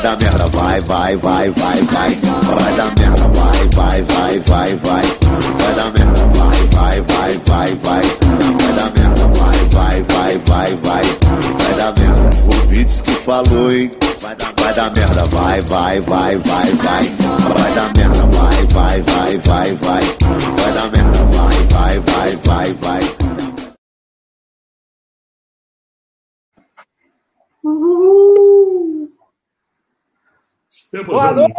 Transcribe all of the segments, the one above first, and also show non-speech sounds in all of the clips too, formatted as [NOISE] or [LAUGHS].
vai dar merda, vai, vai, vai, vai, vai, vai dar merda, vai, vai, vai, vai, vai, vai dar merda, vai, vai, vai, vai, vai, vai dar merda, vai, vai, vai, vai, vai, vai dar merda. O Beats que falou, hein? Vai dar, merda, vai, vai, vai, vai, vai, vai dar merda, vai, vai, vai, vai, vai, vai dar merda, vai, vai, vai, vai, vai. Boa noite!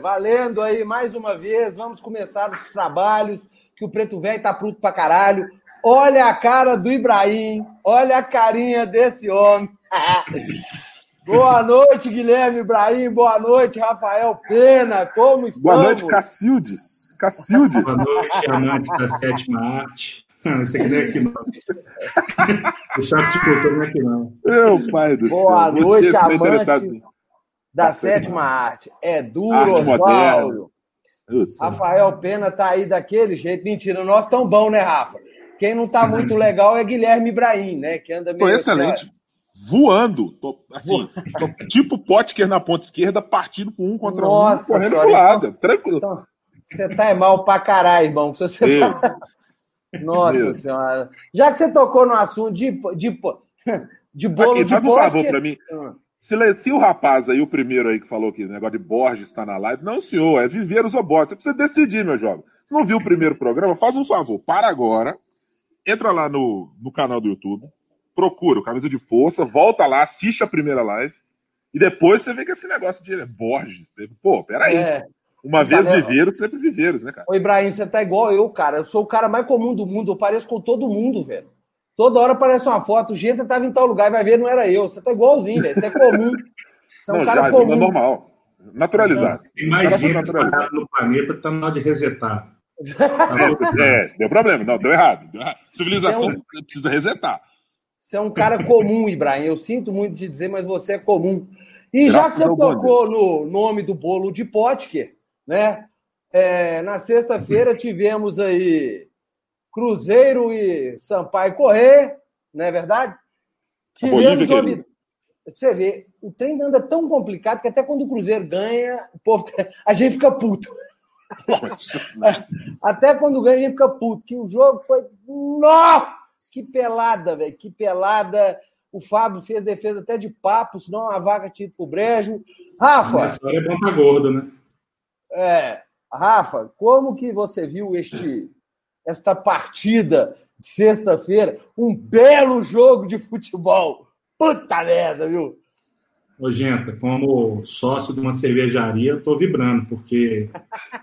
Valendo aí mais uma vez. Vamos começar os trabalhos. Que o Preto Velho tá pronto pra caralho. Olha a cara do Ibrahim. Olha a carinha desse homem. [LAUGHS] Boa noite, Guilherme Ibrahim. Boa noite, Rafael Pena. Como estão? Boa noite, Cacildes. Cacildes. Boa noite, amante da sétima arte. Não, isso aqui não é aqui não. [LAUGHS] o chato de cultura não é aqui não. Meu pai do Boa céu. noite, Vocês estão amante da sétima arte. É duro, arte? Oswaldo. Putz, Rafael Pena tá aí daquele jeito. Mentira, nós tão bom, né, Rafa? Quem não tá muito legal é Guilherme Ibrahim, né? Que anda Tô meio excelente. assim, Voando. Tô, assim, tô tipo Potker na ponta esquerda, partindo com um contra Nossa um, correndo senhora, pro lado. então- Tranquilo. Então, você tá é mal pra caralho, irmão. Se você Meu, tá- Nossa Meu. senhora. Já que você tocou no assunto de, de, [LAUGHS] de bolo Aqui, de faz um favor pra mim. Silencia o rapaz aí, o primeiro aí que falou que o negócio de Borges está na live. Não, senhor, é viver os obotes. Você precisa decidir, meu jovem. Se não viu o primeiro programa, faz um favor. Para agora, entra lá no, no canal do YouTube, procura o Camisa de Força, volta lá, assiste a primeira live, e depois você vê que esse negócio de Borges. Pô, peraí. É. Uma vez Galera, viveram, sempre viveram, né, cara? Ô, Ibrahim, você tá igual eu, cara. Eu sou o cara mais comum do mundo. Eu pareço com todo mundo, velho. Toda hora aparece uma foto. O Genta tava em tal lugar e vai ver, não era eu. Você tá igualzinho, velho. Você é comum. Você é um não, cara já, comum. é normal. Naturalizado. Tem Os mais gente espalhada no planeta que tá na hora de resetar. [LAUGHS] É, deu problema. Não, deu errado. Deu errado. Civilização Então- precisa resetar. Você é um cara comum, Ibrahim. Eu sinto muito de dizer, mas você é comum. E já Graças que você tocou no nome do bolo de Potker, né? É, na sexta-feira tivemos aí Cruzeiro e Sampaio Correr, não é verdade? Bolívia, Tivemos novi- Você vê, o trem anda tão complicado que até quando o Cruzeiro ganha, o povo, [LAUGHS] a gente fica puto. [LAUGHS] Até quando ganha, a gente fica puto. Que o jogo foi. Nossa! Que pelada, velho. Que pelada. O Fábio fez defesa até de papo, senão a vaga tinha pro brejo. Rafa, Nessa hora é bom tá gordo, né? é, Rafa, como que você viu este, esta partida de sexta-feira? Um belo jogo de futebol. Puta merda, viu? Ô, Genta, como sócio de uma cervejaria, eu tô vibrando, porque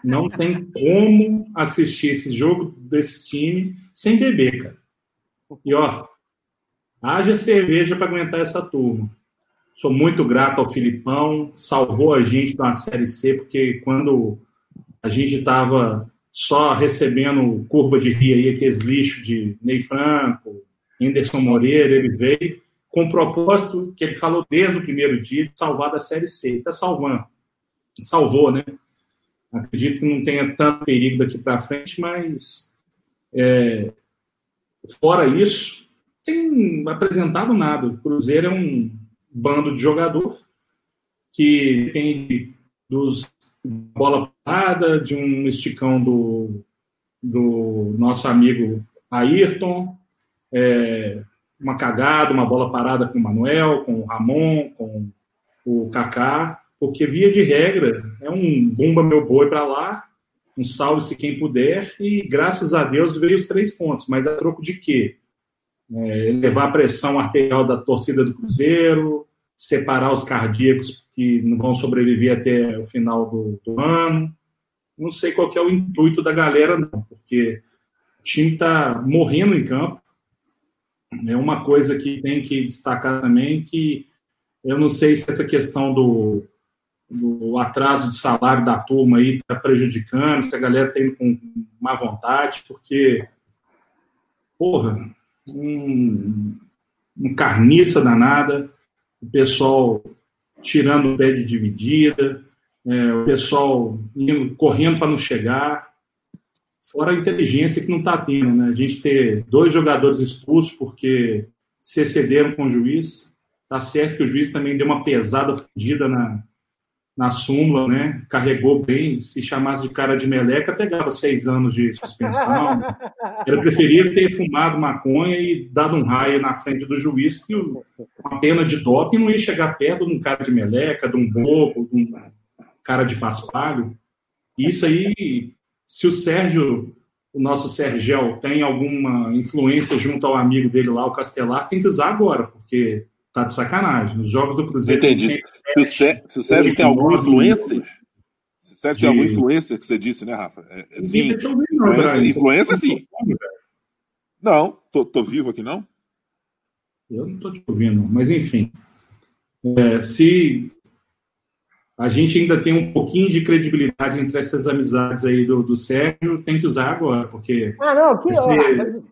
não tem como assistir esse jogo desse time sem beber, cara. E, ó, haja cerveja para aguentar essa turma. Sou muito grato ao Filipão, salvou a gente da Série C, porque quando a gente estava só recebendo curva de rio aí, aqueles lixos de Ney Franco, Anderson Moreira, ele veio com o propósito que ele falou desde o primeiro dia de salvar da Série C. Está salvando. Salvou, né? Acredito que não tenha tanto perigo daqui para frente, mas é, fora isso, tem apresentado nada. O Cruzeiro é um bando de jogador que depende dos bola parada, de um esticão do, do nosso amigo Ayrton, é, uma cagada, uma bola parada com o Manuel, com o Ramon, com o Kaká, porque via de regra é um bomba meu boi para lá, um salve-se quem puder, e graças a Deus veio os três pontos, mas a troco de quê? É, a pressão arterial da torcida do Cruzeiro, separar os cardíacos que não vão sobreviver até o final do, do ano. Não sei qual é o intuito da galera, não, porque o time está morrendo em campo. É uma coisa que tem que destacar também que eu não sei se essa questão do, do atraso de salário da turma aí está prejudicando, se a galera tem com má vontade, porque, porra, um, um carniça danada, o pessoal tirando o pé de dividida, é, o pessoal indo, correndo para não chegar, fora a inteligência que não está tendo, né? A gente ter dois jogadores expulsos porque se excederam com o juiz, Tá certo que o juiz também deu uma pesada fodida na, na súmula, né? Carregou bem. Se chamasse de cara de meleca, pegava seis anos de suspensão. [LAUGHS] Ele preferia ter fumado maconha e dado um raio na frente do juiz, que uma pena de doping não ia chegar perto de um cara de meleca, de um bobo, de um cara de paspalho. Isso aí, se o Sérgio, o nosso Sergel, tem alguma influência junto ao amigo dele lá, o Castelar, tem que usar agora, porque Tá de sacanagem. Os jogos do Cruzeiro. Entendi. Se o, Sé, se o Sérgio tem alguma influência. Se o Sérgio de... tem alguma influência que você disse, né, Rafa? É, é, sim. Não, influência, influência sim. Não, tô, tô vivo aqui, não? Eu não tô te ouvindo, mas enfim. É, se a gente ainda tem um pouquinho de credibilidade entre essas amizades aí do, do Sérgio, tem que usar agora, porque. Ah, não, que esse,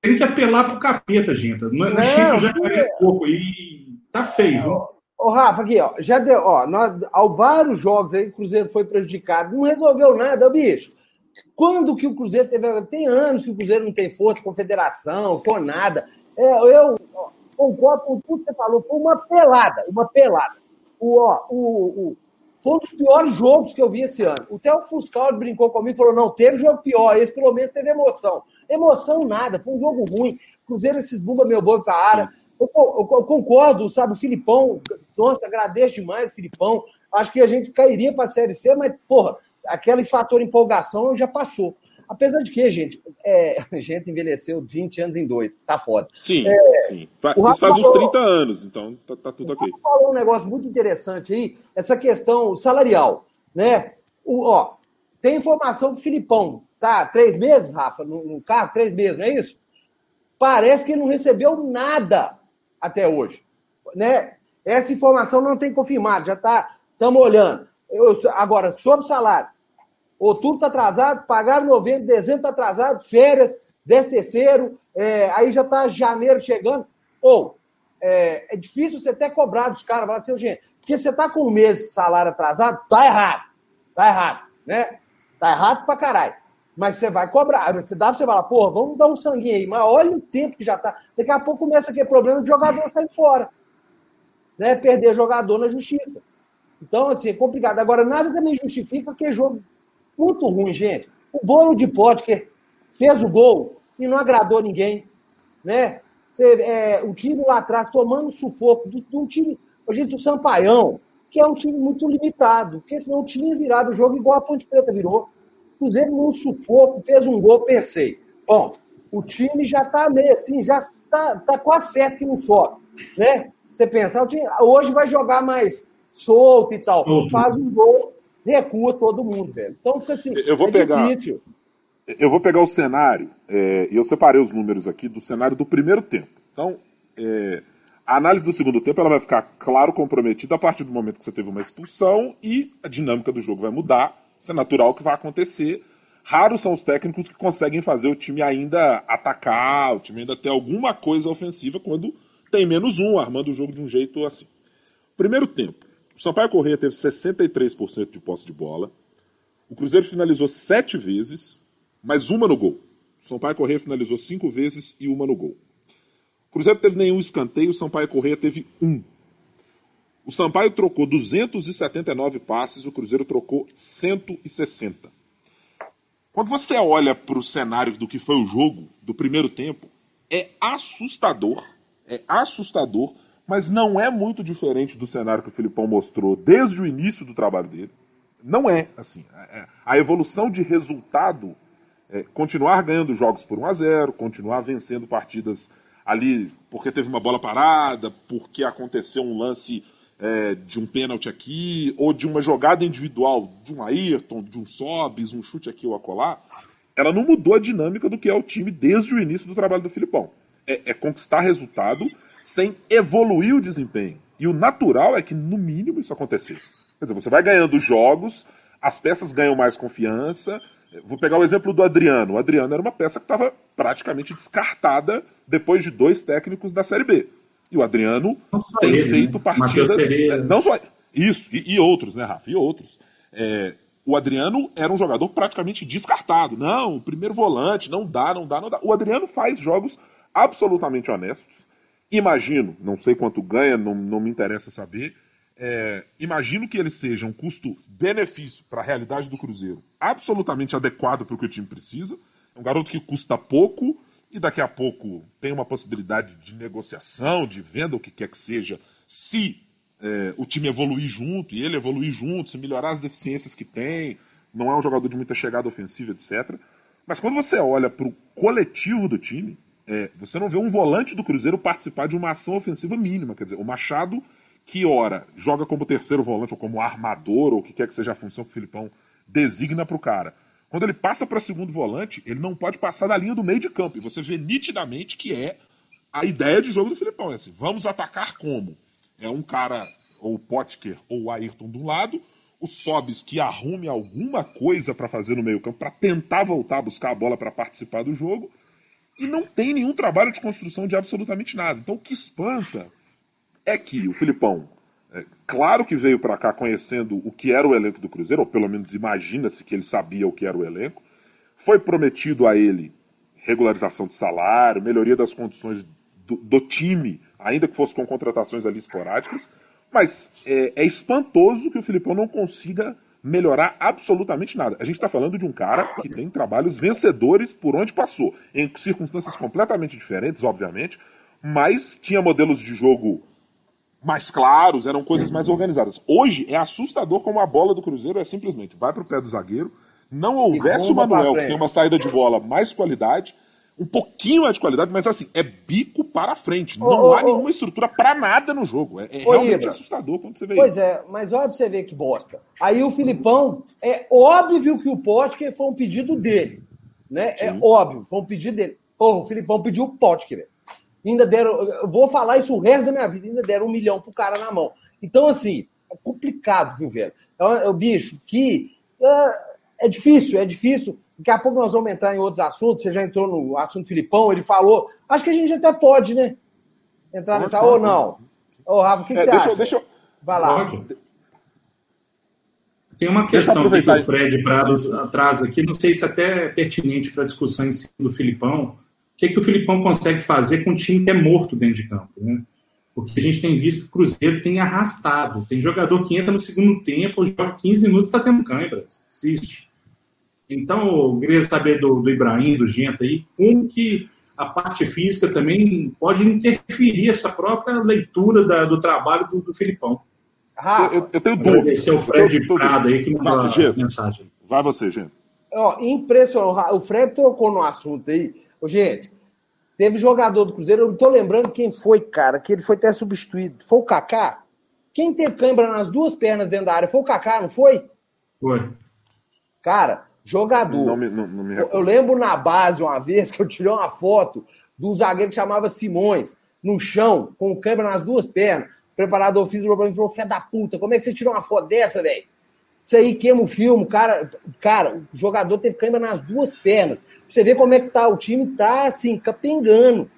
tem que apelar pro capeta, gente. No, no Chico já caiu um pouco e tá feio, viu? Ô, Rafa, aqui, ó, já deu, ó, nós, ao vários jogos aí, o Cruzeiro foi prejudicado, não resolveu nada, bicho. Quando que o Cruzeiro teve. Tem anos que o Cruzeiro não tem força, confederação, com nada. É, eu ó, concordo com tudo que você falou, foi uma pelada, uma pelada. O, ó, o, o, foi um dos piores jogos que eu vi esse ano. O Theo Fuscal brincou comigo e falou: não, teve jogo pior, esse pelo menos teve emoção. Emoção nada, foi um jogo ruim. Cruzeiro esses bumba meu boi pra área. Eu, eu, eu, concordo, sabe, o Filipão, nossa, agradeço demais o Filipão. Acho que a gente cairia para a Série C, mas, porra, aquele fator empolgação já passou. Apesar de que, gente, é, [LAUGHS] a gente envelheceu 20 anos em dois, tá foda. Sim, é, sim. Isso faz uns 30 anos, então tá, tá tudo ok. falou um negócio muito interessante aí, essa questão salarial, né? O, ó, tem informação que o Filipão tá três meses, Rafa, no, no carro, três meses, não é isso? Parece que ele não recebeu nada até hoje, né? Essa informação não tem confirmado, já tá, estamos olhando. Eu, agora, sobre salário, outubro está atrasado, pagaram novembro, dezembro está atrasado, férias, décimo terceiro, é, aí já está janeiro chegando. Ou, é, é, difícil você até cobrar dos caras, falar assim, gente, porque você está com um mês de salário atrasado, tá errado, tá errado, né? Tá errado pra caralho. Mas você vai cobrar. Você dá pra você falar, porra, vamos dar um sanguinho aí. Mas olha o tempo que já tá. Daqui a pouco começa aquele problema de jogador sair fora. Né? Perder jogador na justiça. Então, assim, é complicado. Agora, nada também justifica que é jogo muito ruim, gente. O bolo de Potker fez o gol e não agradou ninguém. Né? Você, é, o time lá atrás tomando sufoco de um time. Gente, o Sampaião, que é um time muito limitado, porque senão tinha virado o jogo igual a Ponte Preta virou. Cruzeiro num sufoco, fez um gol, pensei. Bom, o time já está meio assim, já está tá quase certo que não sobe. Né? Você pensa, o time, hoje vai jogar mais solto e tal. Uhum. Faz um gol, recua todo mundo, velho. Então fica assim. Eu vou é pegar. Difícil. Eu vou pegar o cenário, é, e eu separei os números aqui do cenário do primeiro tempo. Então, é, a análise do segundo tempo ela vai ficar claro comprometida a partir do momento que você teve uma expulsão e a dinâmica do jogo vai mudar isso é natural que vai acontecer. Raros são os técnicos que conseguem fazer o time ainda atacar, o time ainda ter alguma coisa ofensiva quando tem menos um, armando o jogo de um jeito assim. Primeiro tempo. O Sampaio Correia teve 63% de posse de bola. O Cruzeiro finalizou sete vezes, mas uma no gol. O Sampaio Correia finalizou cinco vezes e uma no gol. O Cruzeiro teve nenhum escanteio, o Sampaio Correia teve um. O Sampaio trocou 279 passes, o Cruzeiro trocou 160. Quando você olha para o cenário do que foi o jogo do primeiro tempo, é assustador, é assustador, mas não é muito diferente do cenário que o Filipão mostrou desde o início do trabalho dele. Não é assim. É, é, a evolução de resultado é continuar ganhando jogos por 1 a 0, continuar vencendo partidas ali porque teve uma bola parada, porque aconteceu um lance é, de um pênalti aqui, ou de uma jogada individual de um Ayrton, de um Sobis, um chute aqui ou acolá, ela não mudou a dinâmica do que é o time desde o início do trabalho do Filipão. É, é conquistar resultado sem evoluir o desempenho. E o natural é que, no mínimo, isso acontecesse. Quer dizer, você vai ganhando jogos, as peças ganham mais confiança. Vou pegar o exemplo do Adriano. O Adriano era uma peça que estava praticamente descartada depois de dois técnicos da Série B. E o Adriano tem ele, feito né? partidas. É, não só. Isso, e, e, outros, né, Rafa? E outros. É, o Adriano era um jogador praticamente descartado. Não, o primeiro volante, não dá, não dá, não dá. O Adriano faz jogos absolutamente honestos Imagino, não sei quanto ganha, não, não me interessa saber. É, imagino que ele seja um custo-benefício para a realidade do Cruzeiro absolutamente adequado para o que o time precisa. É um garoto que custa pouco e daqui a pouco tem uma possibilidade de negociação, de venda, o que quer que seja, se é, o time evoluir junto e ele evoluir junto, se melhorar as deficiências que tem. Não é um jogador de muita chegada ofensiva, etc. Mas quando você olha para o coletivo do time, é, você não vê um volante do Cruzeiro participar de uma ação ofensiva mínima. Quer dizer, o Machado, que ora joga como terceiro volante ou como armador, ou o que quer que seja a função que o Filipão designa para o cara. Quando ele passa para segundo volante, ele não pode passar da linha do meio de campo. E você vê nitidamente que é a ideia de jogo do Filipão. É assim, vamos atacar como? É um cara, ou o Potker ou o Ayrton de um lado, o Sobis que arrume alguma coisa para fazer no meio campo, para tentar voltar a buscar a bola para participar do jogo, e não tem nenhum trabalho de construção de absolutamente nada. Então o que espanta é que o Filipão, claro que veio para cá conhecendo o que era o elenco do Cruzeiro, ou pelo menos imagina-se que ele sabia o que era o elenco, foi prometido a ele regularização de salário, melhoria das condições do, do time, ainda que fosse com contratações ali esporádicas, mas é, é espantoso que o Filipão não consiga melhorar absolutamente nada. A gente está falando de um cara que tem trabalhos vencedores por onde passou, em circunstâncias completamente diferentes, obviamente, mas tinha modelos de jogo mais claros, eram coisas mais organizadas. Hoje é assustador como a bola do Cruzeiro é simplesmente vai para o pé do zagueiro, não houvesse o Manuel, que tem uma saída de bola mais qualidade, um pouquinho mais de qualidade, mas assim, é bico para frente. Não ô, há ô, nenhuma estrutura para nada no jogo. É, é realmente Ibra. assustador quando você vê pois isso. Pois é, mas olha pra você ver que bosta. Aí o Filipão, é óbvio que o Potker foi um pedido dele. Né? É óbvio, foi um pedido dele. Pô, o Filipão pediu o Potker. Ainda deram, eu vou falar isso o resto da minha vida, ainda deram um milhão pro cara na mão. Então, assim, é complicado, viu, velho? É, o bicho que é, é difícil, é difícil Daqui a pouco nós vamos entrar em outros assuntos. Você já entrou no assunto Filipão, ele falou. Acho que a gente até pode, né? Entrar nessa. Ou não? Ô, Rafa, o que, que é, você deixa, acha? Deixa eu... Vai lá. Pode. Tem uma questão que o Fred Prado traz aqui, não sei se até é pertinente para a discussão em cima do Filipão. O que, é que o Filipão consegue fazer com um time que é morto dentro de campo? Né? Porque a gente tem visto que o Cruzeiro tem arrastado. Tem jogador que entra no segundo tempo, joga 15 minutos e está tendo cãibra. Existe. Então, eu queria saber do, do Ibrahim, do Genta aí, como que a parte física também pode interferir essa própria leitura da, do trabalho do, do Filipão. Rafa, eu, eu tenho dúvida. Esse é o Fred eu, Prado aí que me dá a mensagem. Vai você, gente. Ó, impressionante. O Fred trocou no assunto aí. Ô, gente, teve jogador do Cruzeiro, eu não tô lembrando quem foi, cara, que ele foi até substituído. Foi o Kaká? Quem teve câimbra nas duas pernas dentro da área? Foi o Kaká, não foi? Foi. Cara, Jogador. Não me, não, não me eu, eu, lembro na base uma vez que eu tirei uma foto do zagueiro que chamava Simões, no chão, com o câmera nas duas pernas. O preparador físico para mim falou: Fé da puta, como é que você tirou uma foto dessa, velho? Isso aí queima o filme, cara. Cara, o jogador teve câmera nas duas pernas. Você ver como é que tá. O time tá assim, capengando.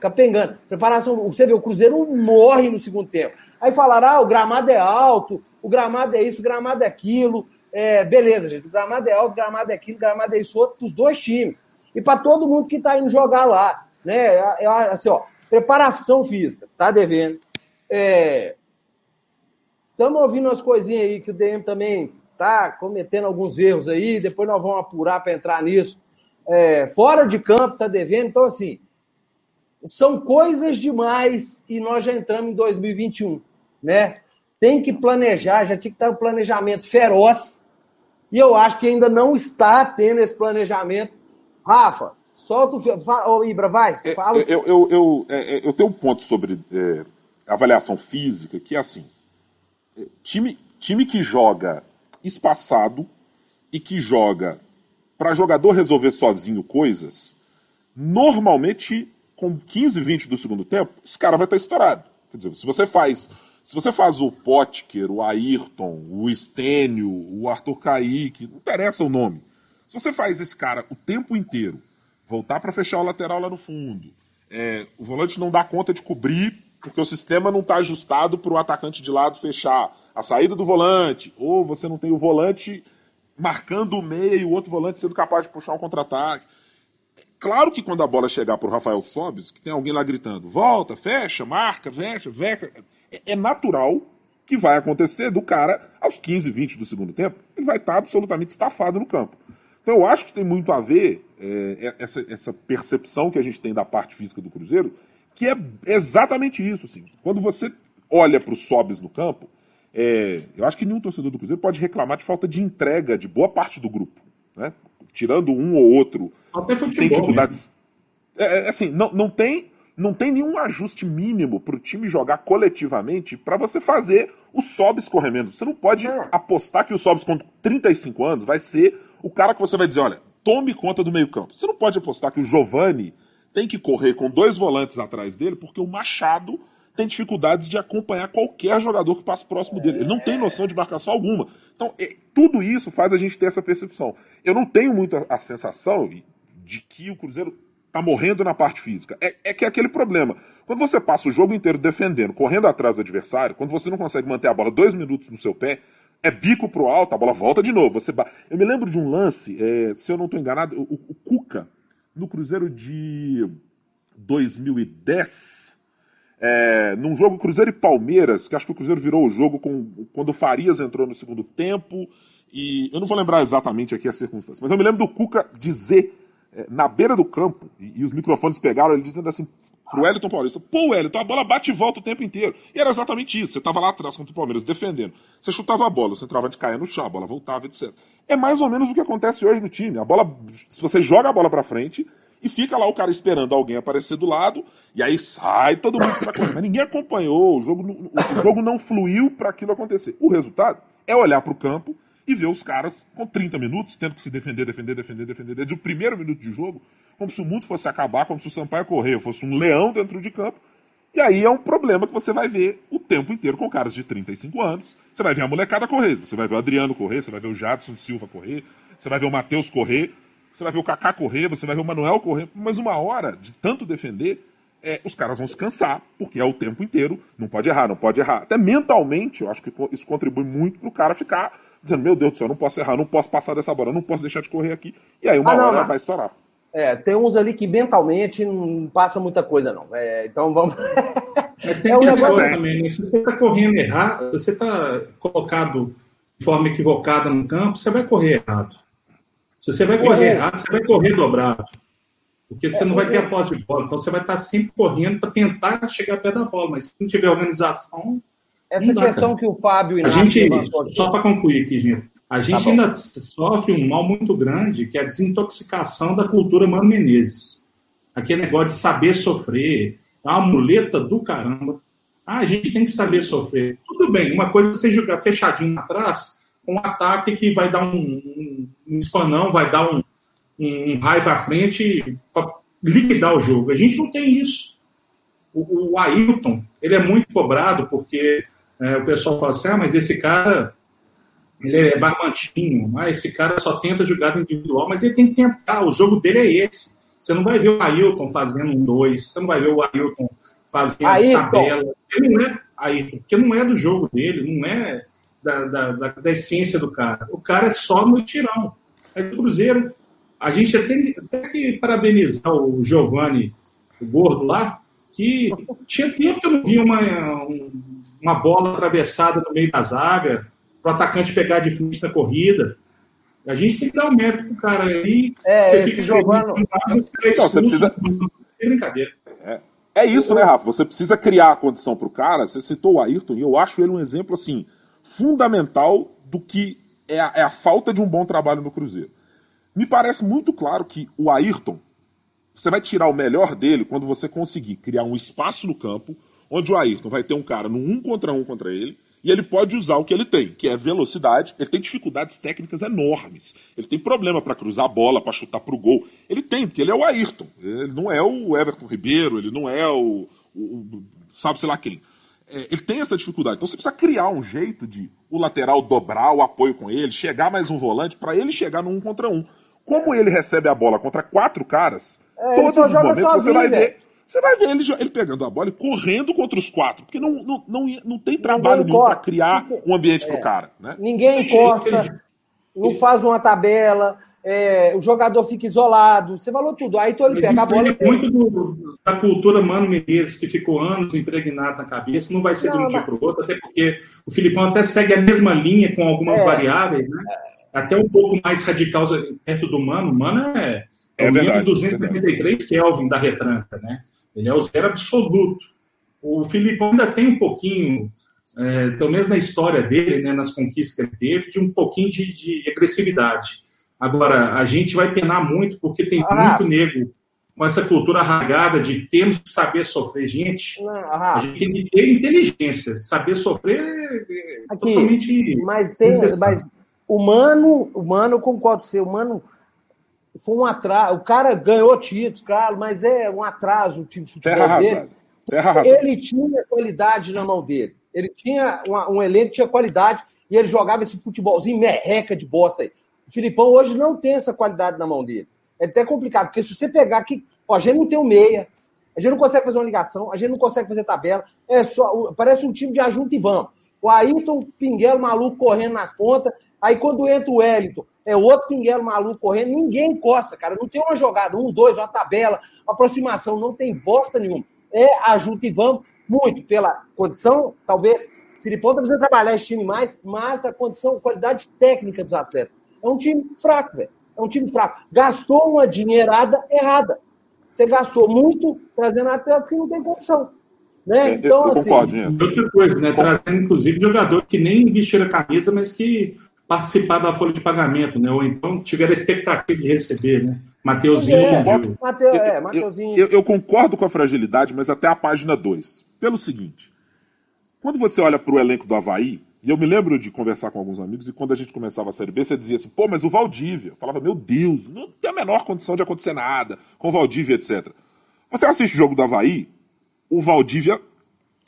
Capengando. Preparação. Você vê, o Cruzeiro morre no segundo tempo. Aí falaram: ah, o gramado é alto, o gramado é isso, o gramado é aquilo. É, beleza, gente. O gramado é alto, o gramado é aquilo, o gramado é isso outro, para os dois times. E para todo mundo que está indo jogar lá. Né? É, é, assim, ó, preparação física, tá devendo. Estamos é, ouvindo umas coisinhas aí que o DM também tá cometendo alguns erros aí, depois nós vamos apurar para entrar nisso. É, fora de campo, tá devendo. Então, assim, são coisas demais e nós já entramos em 2021, né? Tem que planejar, já tinha que estar um planejamento feroz e eu acho que ainda não está tendo esse planejamento. Rafa, solta o. Fala, ô, Ibra, vai. É, fala. Eu, eu, eu, é, eu, tenho um ponto sobre é, avaliação física que é assim: time, time que joga espaçado e que joga para jogador resolver sozinho coisas, normalmente com 15, 20 do segundo tempo, esse cara vai estar estourado. Quer dizer, se você faz se você faz o Potker, o Ayrton, o Stênio, o Arthur Kaique, não interessa o nome. Se você faz esse cara o tempo inteiro voltar para fechar o lateral lá no fundo, é, o volante não dá conta de cobrir porque o sistema não está ajustado para o atacante de lado fechar a saída do volante, ou você não tem o volante marcando o meio e o outro volante sendo capaz de puxar um contra-ataque. Claro que quando a bola chegar para o Rafael Sobis, que tem alguém lá gritando, volta, fecha, marca, fecha, veca, é, é natural que vai acontecer do cara, aos 15, 20 do segundo tempo, ele vai estar absolutamente estafado no campo. Então eu acho que tem muito a ver é, é, essa, essa percepção que a gente tem da parte física do Cruzeiro, que é exatamente isso. Assim. Quando você olha para os Sobis no campo, é, eu acho que nenhum torcedor do Cruzeiro pode reclamar de falta de entrega de boa parte do grupo. Né? Tirando um ou outro. Até futebol, tem dificuldades. É, é, assim, não, não tem não tem nenhum ajuste mínimo para o time jogar coletivamente para você fazer o Sobs correndo. Você não pode é. apostar que o Sobs com 35 anos vai ser o cara que você vai dizer, olha, tome conta do meio-campo. Você não pode apostar que o Giovani tem que correr com dois volantes atrás dele, porque o Machado tem dificuldades de acompanhar qualquer jogador que passe próximo dele. Ele não tem noção de marcação alguma. Então, é, tudo isso faz a gente ter essa percepção. Eu não tenho muito a, a sensação de que o Cruzeiro tá morrendo na parte física. É, é que é aquele problema. Quando você passa o jogo inteiro defendendo, correndo atrás do adversário, quando você não consegue manter a bola dois minutos no seu pé, é bico pro alto, a bola volta de novo. Você. Eu me lembro de um lance, é, se eu não estou enganado, o, o, Cuca, no Cruzeiro de 2010, é, num jogo Cruzeiro e Palmeiras, que acho que o Cruzeiro virou o jogo com, quando o Farias entrou no segundo tempo, e eu não vou lembrar exatamente aqui as circunstâncias, mas eu me lembro do Cuca dizer é, na beira do campo, e, e, os microfones pegaram ele dizendo assim pro Wellington Paulista, pô, Wellington, a bola bate e volta o tempo inteiro. E era exatamente isso. Você tava lá atrás contra o Palmeiras defendendo. Você chutava a bola, você entrava de cair no chão, a bola voltava, etc. É mais ou menos o que acontece hoje no time. A bola, se você joga a bola para frente e fica lá o cara esperando alguém aparecer do lado, e aí sai todo mundo pra correr. Mas ninguém acompanhou, o jogo, o jogo não fluiu para aquilo acontecer. O resultado é olhar para o campo e ver os caras com 30 minutos tendo que se defender, defender, defender, defender, desde o primeiro minuto de jogo, como se o mundo fosse acabar, como se o Sampaio Correia fosse um leão dentro de campo. E aí é um problema que você vai ver o tempo inteiro com caras de 35 anos. Você vai ver a molecada correr, você vai ver o Adriano correr, você vai ver o Jadson Silva correr, você vai ver o Matheus correr, você vai ver o Kaká correr, você vai ver o Manuel correr. Mas uma hora de tanto defender, é, os caras vão se cansar, porque é o tempo inteiro, não pode errar, não pode errar. Até mentalmente, eu acho que isso contribui muito pro cara ficar dizendo, meu Deus do céu, eu não posso errar, não posso passar dessa bola, não posso deixar de correr aqui. E aí uma ah, não, hora não. vai estourar. É, tem uns ali que mentalmente não passa muita coisa, não. É, então vamos. Mas tem [LAUGHS] é um negócio também, né? Se você está correndo errado, se você está colocado de forma equivocada no campo, você vai correr errado. Se você vai correr é. errado, você vai correr dobrado. Porque você é, não vai ter a posse de bola. Então você vai estar sempre correndo para tentar chegar perto da bola. Mas se não tiver organização, essa dá, questão cara. que o Fábio Inácio a gente, Só para concluir aqui, gente. A tá gente tá ainda sofre um mal muito grande, que é a desintoxicação da cultura Mano Menezes. Aquele negócio de saber sofrer, é uma muleta do caramba. Ah, a gente tem que saber sofrer. Tudo bem, uma coisa é você jogar fechadinho atrás, um ataque que vai dar um, um, um espanão, vai dar um, um, um raio para frente para liquidar o jogo. A gente não tem isso. O, o Ailton, ele é muito cobrado porque é, o pessoal fala assim, ah, mas esse cara, ele é barbantinho, ah, esse cara só tenta jogada individual, mas ele tem que tentar, o jogo dele é esse. Você não vai ver o Ailton fazendo um dois, você não vai ver o Ailton fazendo Ayrton. tabela. Ele não é Ailton, porque não é do jogo dele, não é da, da, da, da essência do cara. O cara é só no tirão. É do Cruzeiro. A gente tem até que parabenizar o Giovanni, o gordo lá, que tinha tempo que eu não vi uma, uma bola atravessada no meio da zaga, para o atacante pegar de frente na corrida. A gente tem que dar o um mérito pro cara aí. É, você fica jogando. Não, você precisa. É brincadeira. É, é isso, né, Rafa? Você precisa criar a condição pro cara. Você citou o Ayrton e eu acho ele um exemplo assim fundamental do que é a, é a falta de um bom trabalho no Cruzeiro. Me parece muito claro que o Ayrton, você vai tirar o melhor dele quando você conseguir criar um espaço no campo onde o Ayrton vai ter um cara no um contra um contra ele, e ele pode usar o que ele tem, que é velocidade. Ele tem dificuldades técnicas enormes. Ele tem problema para cruzar a bola, para chutar para o gol. Ele tem, porque ele é o Ayrton. Ele não é o Everton Ribeiro, ele não é o, o, sabe sei lá quem. É, ele tem essa dificuldade. Então você precisa criar um jeito de o lateral dobrar o apoio com ele, chegar mais um volante para ele chegar no um contra um. Como ele recebe a bola contra quatro caras, é, todos os momentos sozinho, você vai ver você vai ver ele, ele pegando a bola e correndo contra os quatro, porque não, não, não, não tem trabalho nenhum para criar um ambiente é. para o cara. Né? Ninguém encosta, não faz uma tabela, é, o jogador fica isolado, você falou tudo. Aí então ele Mas pega a bola. é muito do- da cultura Mano Menezes, que ficou anos impregnado na cabeça, não vai ser de Não, um dia para o outro, até porque o Filipão até segue a mesma linha com algumas É. variáveis, né? Até um pouco mais radical perto do Mano. O Mano é, É é o 273 Kelvin da retranca, né? Ele é o zero absoluto. O Filipão ainda tem um pouquinho, é, pelo menos na história dele, né, nas conquistas que ele teve, de um pouquinho de, de agressividade. Agora, a gente vai penar muito porque tem Ah. muito nego com essa cultura rasgada de temos que saber sofrer. Gente, Não, a Rafa, gente tem que ter inteligência. Saber sofrer é Aqui, totalmente. mas tem. Mas o Mano, o Mano, eu concordo com você, o Mano foi um atraso. O cara ganhou títulos, claro, mas é um atraso o time de futebol Terra dele. arrasada. Terra arrasada. Ele tinha qualidade na mão dele. Ele tinha uma- um elenco tinha qualidade e ele jogava esse futebolzinho merreca de bosta aí. O Filipão hoje não tem essa qualidade na mão dele. É até complicado, porque se você pegar aqui, ó, a gente não tem um meia, a gente não consegue fazer uma ligação, a gente não consegue fazer tabela, é só, parece um time de ajunta e vamos. O Ayrton, pinguelo maluco correndo nas pontas, aí quando entra o Wellington, é outro pinguelo maluco correndo, ninguém encosta, cara, não tem uma jogada, um, dois, uma tabela, uma aproximação, não tem bosta nenhuma. É ajunta e vamos, muito pela condição, talvez, Filipão tá precisando trabalhar esse time mais, mas a condição, qualidade técnica dos atletas. É um time fraco, velho. É um time fraco. Gastou uma dinheirada errada. Você gastou muito trazendo atletas que não têm condição. Né? Então, eu assim, concordo. E outra coisa, né? Trazendo, inclusive, jogador que nem vestiram a camisa, mas que participaram da folha de pagamento, né? Ou então tiveram a expectativa de receber, né? Mateuzinho, É. Mateu, Eu- é, eu- Mateuzinho. Eu, eu concordo com a fragilidade, mas até a página 2. Pelo seguinte: quando você olha para o elenco do Havaí, e eu me lembro de conversar com alguns amigos, e quando a gente começava a Série B, você dizia assim, pô, mas o Valdívia. Eu falava, meu Deus, não tem a menor condição de acontecer nada com o Valdívia, etc. Você assiste o jogo do Havaí, o Valdívia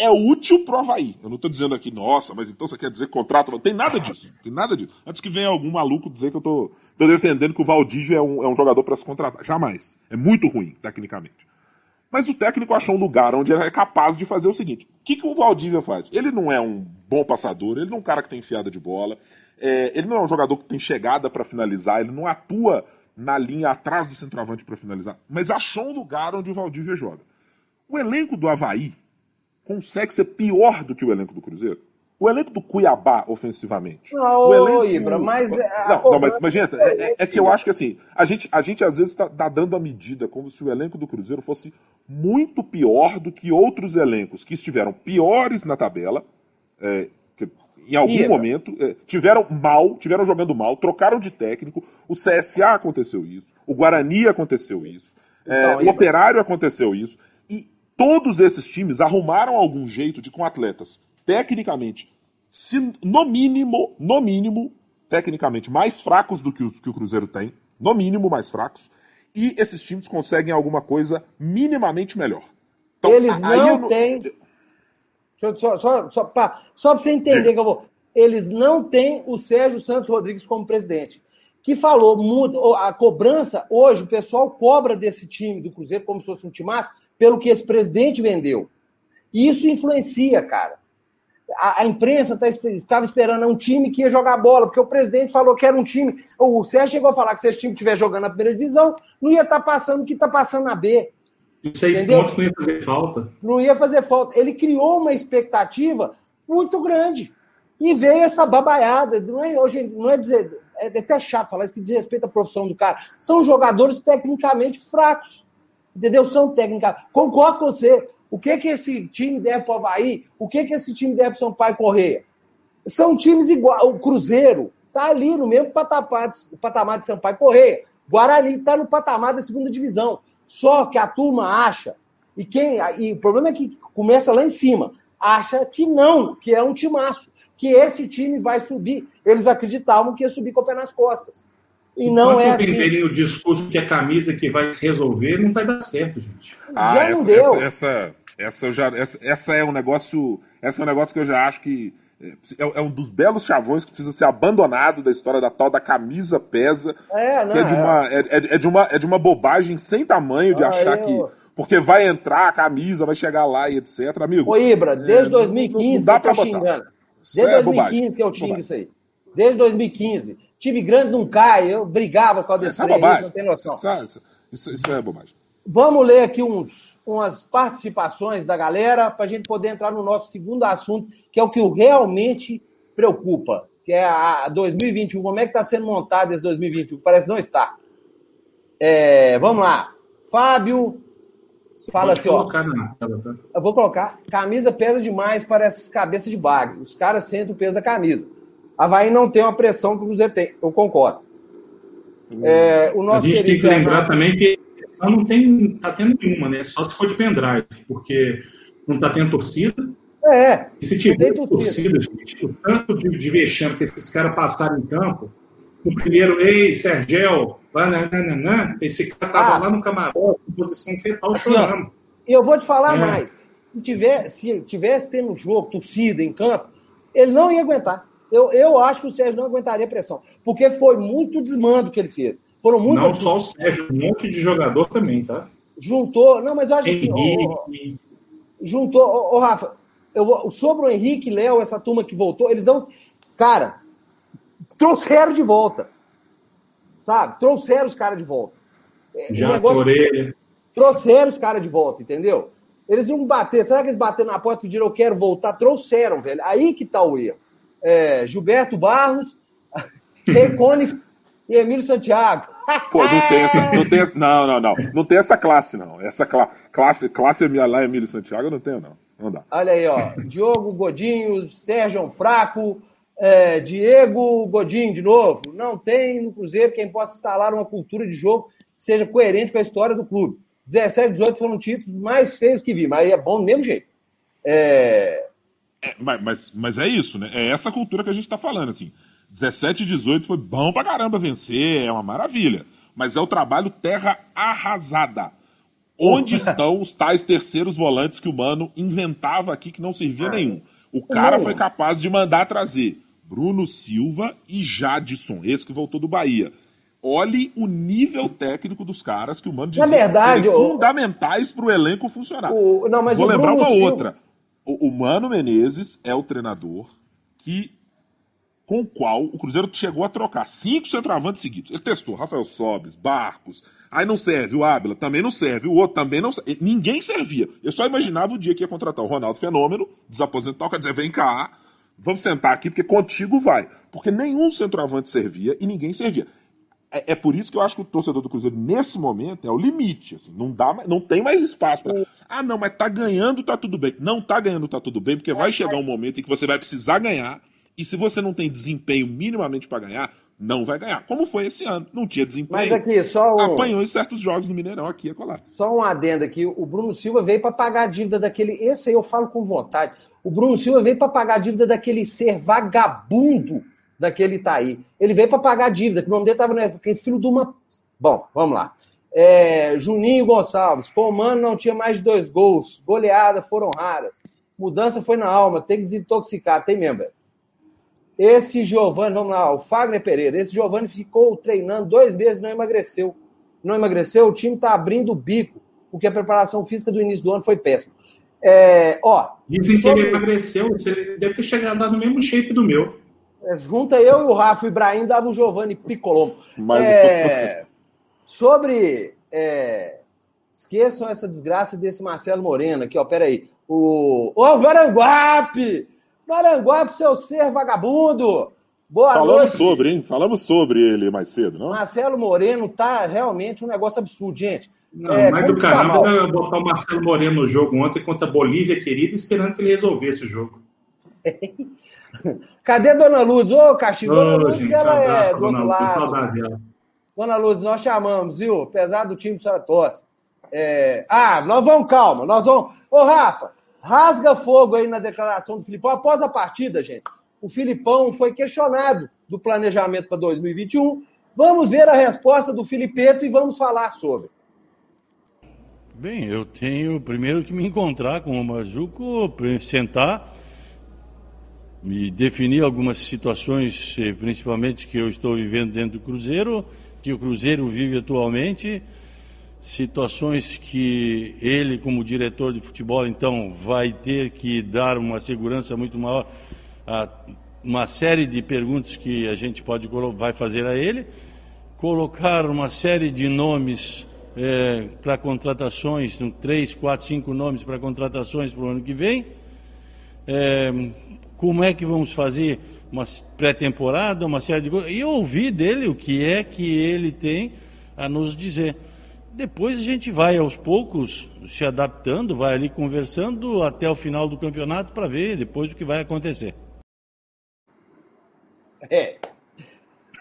é útil pro Havaí. Eu não tô dizendo aqui, nossa, mas então você quer dizer que contrato. Não tem nada disso. Tem nada disso. Antes que venha algum maluco dizer que eu tô, tô defendendo que o Valdívia é um, é um jogador para se contratar. Jamais. É muito ruim, tecnicamente. Mas o técnico achou um lugar onde ele é capaz de fazer o seguinte: o que, que o Valdívia faz? Ele não é um bom passador, ele não é um cara que tem enfiada de bola, é, ele não é um jogador que tem chegada para finalizar, ele não atua na linha atrás do centroavante para finalizar, mas achou um lugar onde o Valdívia joga. O elenco do Havaí consegue ser pior do que o elenco do Cruzeiro? O elenco do Cuiabá, ofensivamente. Não, o elenco... Ibra, mas Não, não, cobrança- mas, mas gente, é, é- é que eu acho que assim, a gente, a gente às vezes está dando a medida como se o elenco do Cruzeiro fosse muito pior do que outros elencos que estiveram piores na tabela, é, que em algum Ibra. momento, é, tiveram mal, tiveram jogando mal, trocaram de técnico, o CSA aconteceu isso, o Guarani aconteceu isso, é, Então, o. Operário aconteceu isso, todos esses times arrumaram algum jeito de, com atletas, tecnicamente, se, no mínimo, no mínimo, tecnicamente mais fracos do que, os, que o Cruzeiro tem, no mínimo mais fracos, e esses times conseguem alguma coisa minimamente melhor. Então, Eles não não- têm. Só, só, só, pra, só pra você entender que eu vou. Eles não têm o Sérgio Santos Rodrigues como presidente. Que falou muito. A cobrança, hoje, o pessoal cobra desse time do Cruzeiro como se fosse um timaço, pelo que esse presidente vendeu. E isso influencia, cara. A, a imprensa tá, ficava esperando um time que ia jogar bola, porque o presidente falou que era um time. O Sérgio chegou a falar que se esse time estiver jogando na primeira divisão, não ia estar passando o que está passando na B. E seis Entendeu? pontos não ia fazer falta. não ia fazer falta. Ele criou uma expectativa muito grande. E veio essa babaiada. Não é, hoje, não é dizer. É até chato falar isso que diz respeito à profissão do cara. São jogadores tecnicamente fracos. Entendeu? São técnicamente. Concordo com você. O que, que esse time deve para o Havaí? O que, que esse time deve para o Sampaio Correia? São times iguais. O Cruzeiro está ali no mesmo patamar de, patamar de Sampaio Correia. Guarani está no patamar da segunda divisão. Só que a turma acha, e quem e o problema é que começa lá em cima, acha que não, que é um timaço, que esse time vai subir. Eles acreditavam que ia subir com o pé nas costas. E não Enquanto é assim. venderem o discurso que é a camisa que vai resolver, não vai dar certo, gente. Ah, já essa, não deu. Essa, essa, essa, eu já, essa, essa é um negócio. Essa é um negócio que eu já acho que é, é um dos belos chavões que precisa ser abandonado da história da tal da camisa pesa. É, não, que é de, é. uma, é, é- é de uma, é de uma bobagem sem tamanho de Ah, achar eu- que. Porque vai entrar a camisa, vai chegar lá e etc. Amigo. Ô, Ibra, desde É, 2015 não- não dá que eu tô xingando. Desde é 2015 bobagem. que eu xingo Bobagem. isso aí. Desde 2015. Time grande não cai. Eu brigava com a Isso é Despre, bobagem. não tem noção. Isso, isso- isso- isso é bobagem. Vamos ler aqui uns, umas participações da galera para a gente poder entrar no nosso segundo assunto, que é o que o realmente preocupa, que é a 2021. Como é que está sendo montado esse 2021? Parece não estar. É, vamos lá. Fábio fala Pode assim, ó. tela, tá? Eu vou colocar. Camisa pesa demais para essas cabeças de bagre. Os caras sentem o peso da camisa. Havaí não tem uma pressão que o Cruzeiro tem. Eu concordo. É, o A gente tem que lembrar Renato- também que só não tem, tá tendo nenhuma, né? Só se for de pendrive, porque não tá tendo torcida. É, E se Não tiver tem torcida, gente, o tanto de, de vexame que esses caras passaram em campo, no primeiro, ei, Sergel, bananana, esse cara tava Ah. lá no camarote, em posição fetal, Assim, chorando. E eu vou te falar É. mais. Se tivesse, se tivesse tendo jogo, torcida em campo, ele não ia aguentar. Eu, eu acho que o Sérgio não aguentaria a pressão. Porque foi muito desmando que ele fez. Foram muito. Não só o Sérgio, um monte de jogador também, tá? Juntou. Não, mas eu acho assim. ó, ó, Henrique, juntou. Ô, ô, Rafa, eu vou- sobre o Henrique, Léo, essa turma que voltou, eles dão. Cara, trouxeram de volta. Sabe? Trouxeram os caras de volta. É, o já negócio- orelha. Trouxeram os caras de volta, entendeu? Eles iam bater. Será que eles bateram na porta e pediram eu quero voltar? Trouxeram, velho. Aí que tá o erro. É, Gilberto Barros, [LAUGHS] Recone e Emílio Santiago. [LAUGHS] Pô, não tem essa. Não, tem essa, não, não, não. Não tem essa classe, não. Essa cla, classe, classe minha lá, Emílio Santiago, eu não tenho, não. Não dá. Olha aí, ó. Diogo Godinho, Sérgio Fraco, é, Diego Godinho de novo. Não tem no Cruzeiro quem possa instalar uma cultura de jogo que seja coerente com a história do clube. 17 18 foram títulos mais feios que vi, mas é bom do mesmo jeito. É, É, mas, mas, é isso, né? É essa cultura que a gente tá falando, assim. 17 e 18 foi bom pra caramba vencer, é uma maravilha. Mas é o trabalho terra arrasada. Onde [LAUGHS] estão os tais terceiros volantes que o Mano inventava aqui que não servia nenhum? O cara foi capaz de mandar trazer Bruno Silva e Jadson, esse que voltou do Bahia. Olhe o nível técnico dos caras que o Mano dizia verdade, serem o- fundamentais para o elenco funcionar. o- não, Vou o lembrar Bruno uma Silva- outra. O, Mano Menezes é o treinador que com o qual o Cruzeiro chegou a trocar cinco centroavantes seguidos. Ele testou Rafael Sobes, Barcos, aí não serve, o Ábila também não serve, o outro também não serve. Ninguém servia. Eu só imaginava o dia que ia contratar o Ronaldo Fenômeno, desaposentar, quer dizer, vem cá, vamos sentar aqui, porque contigo vai. Porque nenhum centroavante servia e ninguém servia. É, é por isso que eu acho que o torcedor do Cruzeiro, nesse momento, é o limite. Assim, não, dá, não tem mais espaço para. Ah, não, mas tá ganhando, tá tudo bem. Não tá ganhando, tá tudo bem, porque vai chegar um momento em que você vai precisar ganhar. E se você não tem desempenho minimamente para ganhar, não vai ganhar. Como foi esse ano? Não tinha desempenho. Mas aqui, só um, Apanhou em certos jogos no Mineirão aqui e colar. só um adendo aqui. O Bruno Silva veio para pagar a dívida daquele. Esse aí eu falo com vontade. O Bruno Silva veio para pagar a dívida daquele ser vagabundo daquele Itaí. Ele veio para pagar a dívida, que o nome dele estava. Porque filho de uma. Bom, vamos lá. É, Juninho Gonçalves. Pô, mano, não tinha mais de dois gols. Goleada foram raras. Mudança foi na alma. Tem que desintoxicar. Tem mesmo, velho. Esse Giovanni, vamos lá, o Fagner Pereira. Esse Giovanni ficou treinando dois meses e não emagreceu. Não emagreceu, o time está abrindo o bico, porque a preparação física do início do ano foi péssima. É, ó, Dizem que sobre- ele emagreceu, você deve ter chegado no mesmo shape do meu. é, junta eu e o Rafa e o Ibrahim, dava o Giovanni Picolombo. Mas É, sobre. é, esqueçam essa desgraça desse Marcelo Moreno aqui, ó. Peraí. O. Ô, Maranguape! Maranguape, seu ser vagabundo! Boa Falamos noite. sobre, hein? Falamos sobre ele mais cedo, não? Marcelo Moreno tá realmente um negócio absurdo, gente. Não, É, mais do tá caramba era botar o Marcelo Moreno no jogo ontem contra a Bolívia querida, esperando que ele resolvesse o jogo. [LAUGHS] Cadê a Dona Lourdes? Ô, Caxias, Dona Lourdes, ela é do dona outro lado. dela. Dona Lourdes, nós chamamos, viu? Apesar do time do Saratossa. É... Ah, nós vamos, calma, nós vamos. Ô, Rafa, rasga fogo aí na declaração do Filipão. Após a partida, gente, o Filipão foi questionado do planejamento para 2021. Vamos ver a resposta do Filipeto e vamos falar sobre. Bem, eu tenho primeiro que me encontrar com o Mazuco, pra sentar e definir algumas situações, eh, principalmente que eu estou vivendo dentro do Cruzeiro, que o Cruzeiro vive atualmente, situações que ele, como diretor de futebol, então vai ter que dar uma segurança muito maior a uma série de perguntas que a gente pode vai fazer a ele, colocar uma série de nomes é, para contratações, três, quatro, cinco nomes para contratações para o ano que vem. É, como é que vamos fazer uma pré-temporada, uma série de coisas. E ouvir dele o que é que ele tem a nos dizer. Depois a gente vai aos poucos se adaptando, vai ali conversando até o final do campeonato para ver depois o que vai acontecer. É.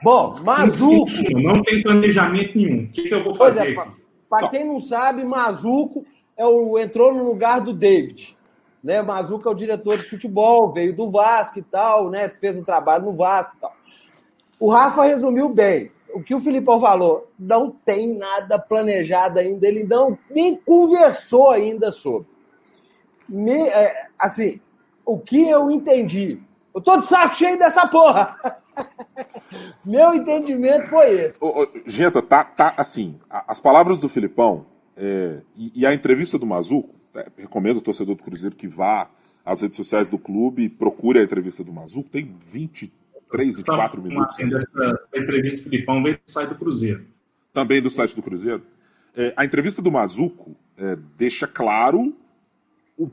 Bom, Mazuco. Não tem planejamento nenhum. O que, que eu vou fazer? É, para quem não sabe, Mazuco é o, entrou no lugar do David. Né? Mazuco é o diretor de futebol, veio do Vasco e tal, né? fez um trabalho no Vasco e tal. O Rafa resumiu bem o que o Filipão falou, não tem nada planejado ainda, ele não nem conversou ainda sobre. Me, é, assim, o que eu entendi, eu tô de saco cheio dessa porra. [LAUGHS] Meu entendimento foi esse. Ô, ô, Genta, tá, tá assim, as palavras do Filipão é, e, e, a entrevista do Mazuco, recomendo ao torcedor do Cruzeiro que vá às redes sociais do clube e procure a entrevista do Mazuco, tem 20 3, 24 minutos. Uma, essa, entrevista do Filipão veio do site do Cruzeiro. Também do site do Cruzeiro. É, a entrevista do Mazuco é, deixa claro o,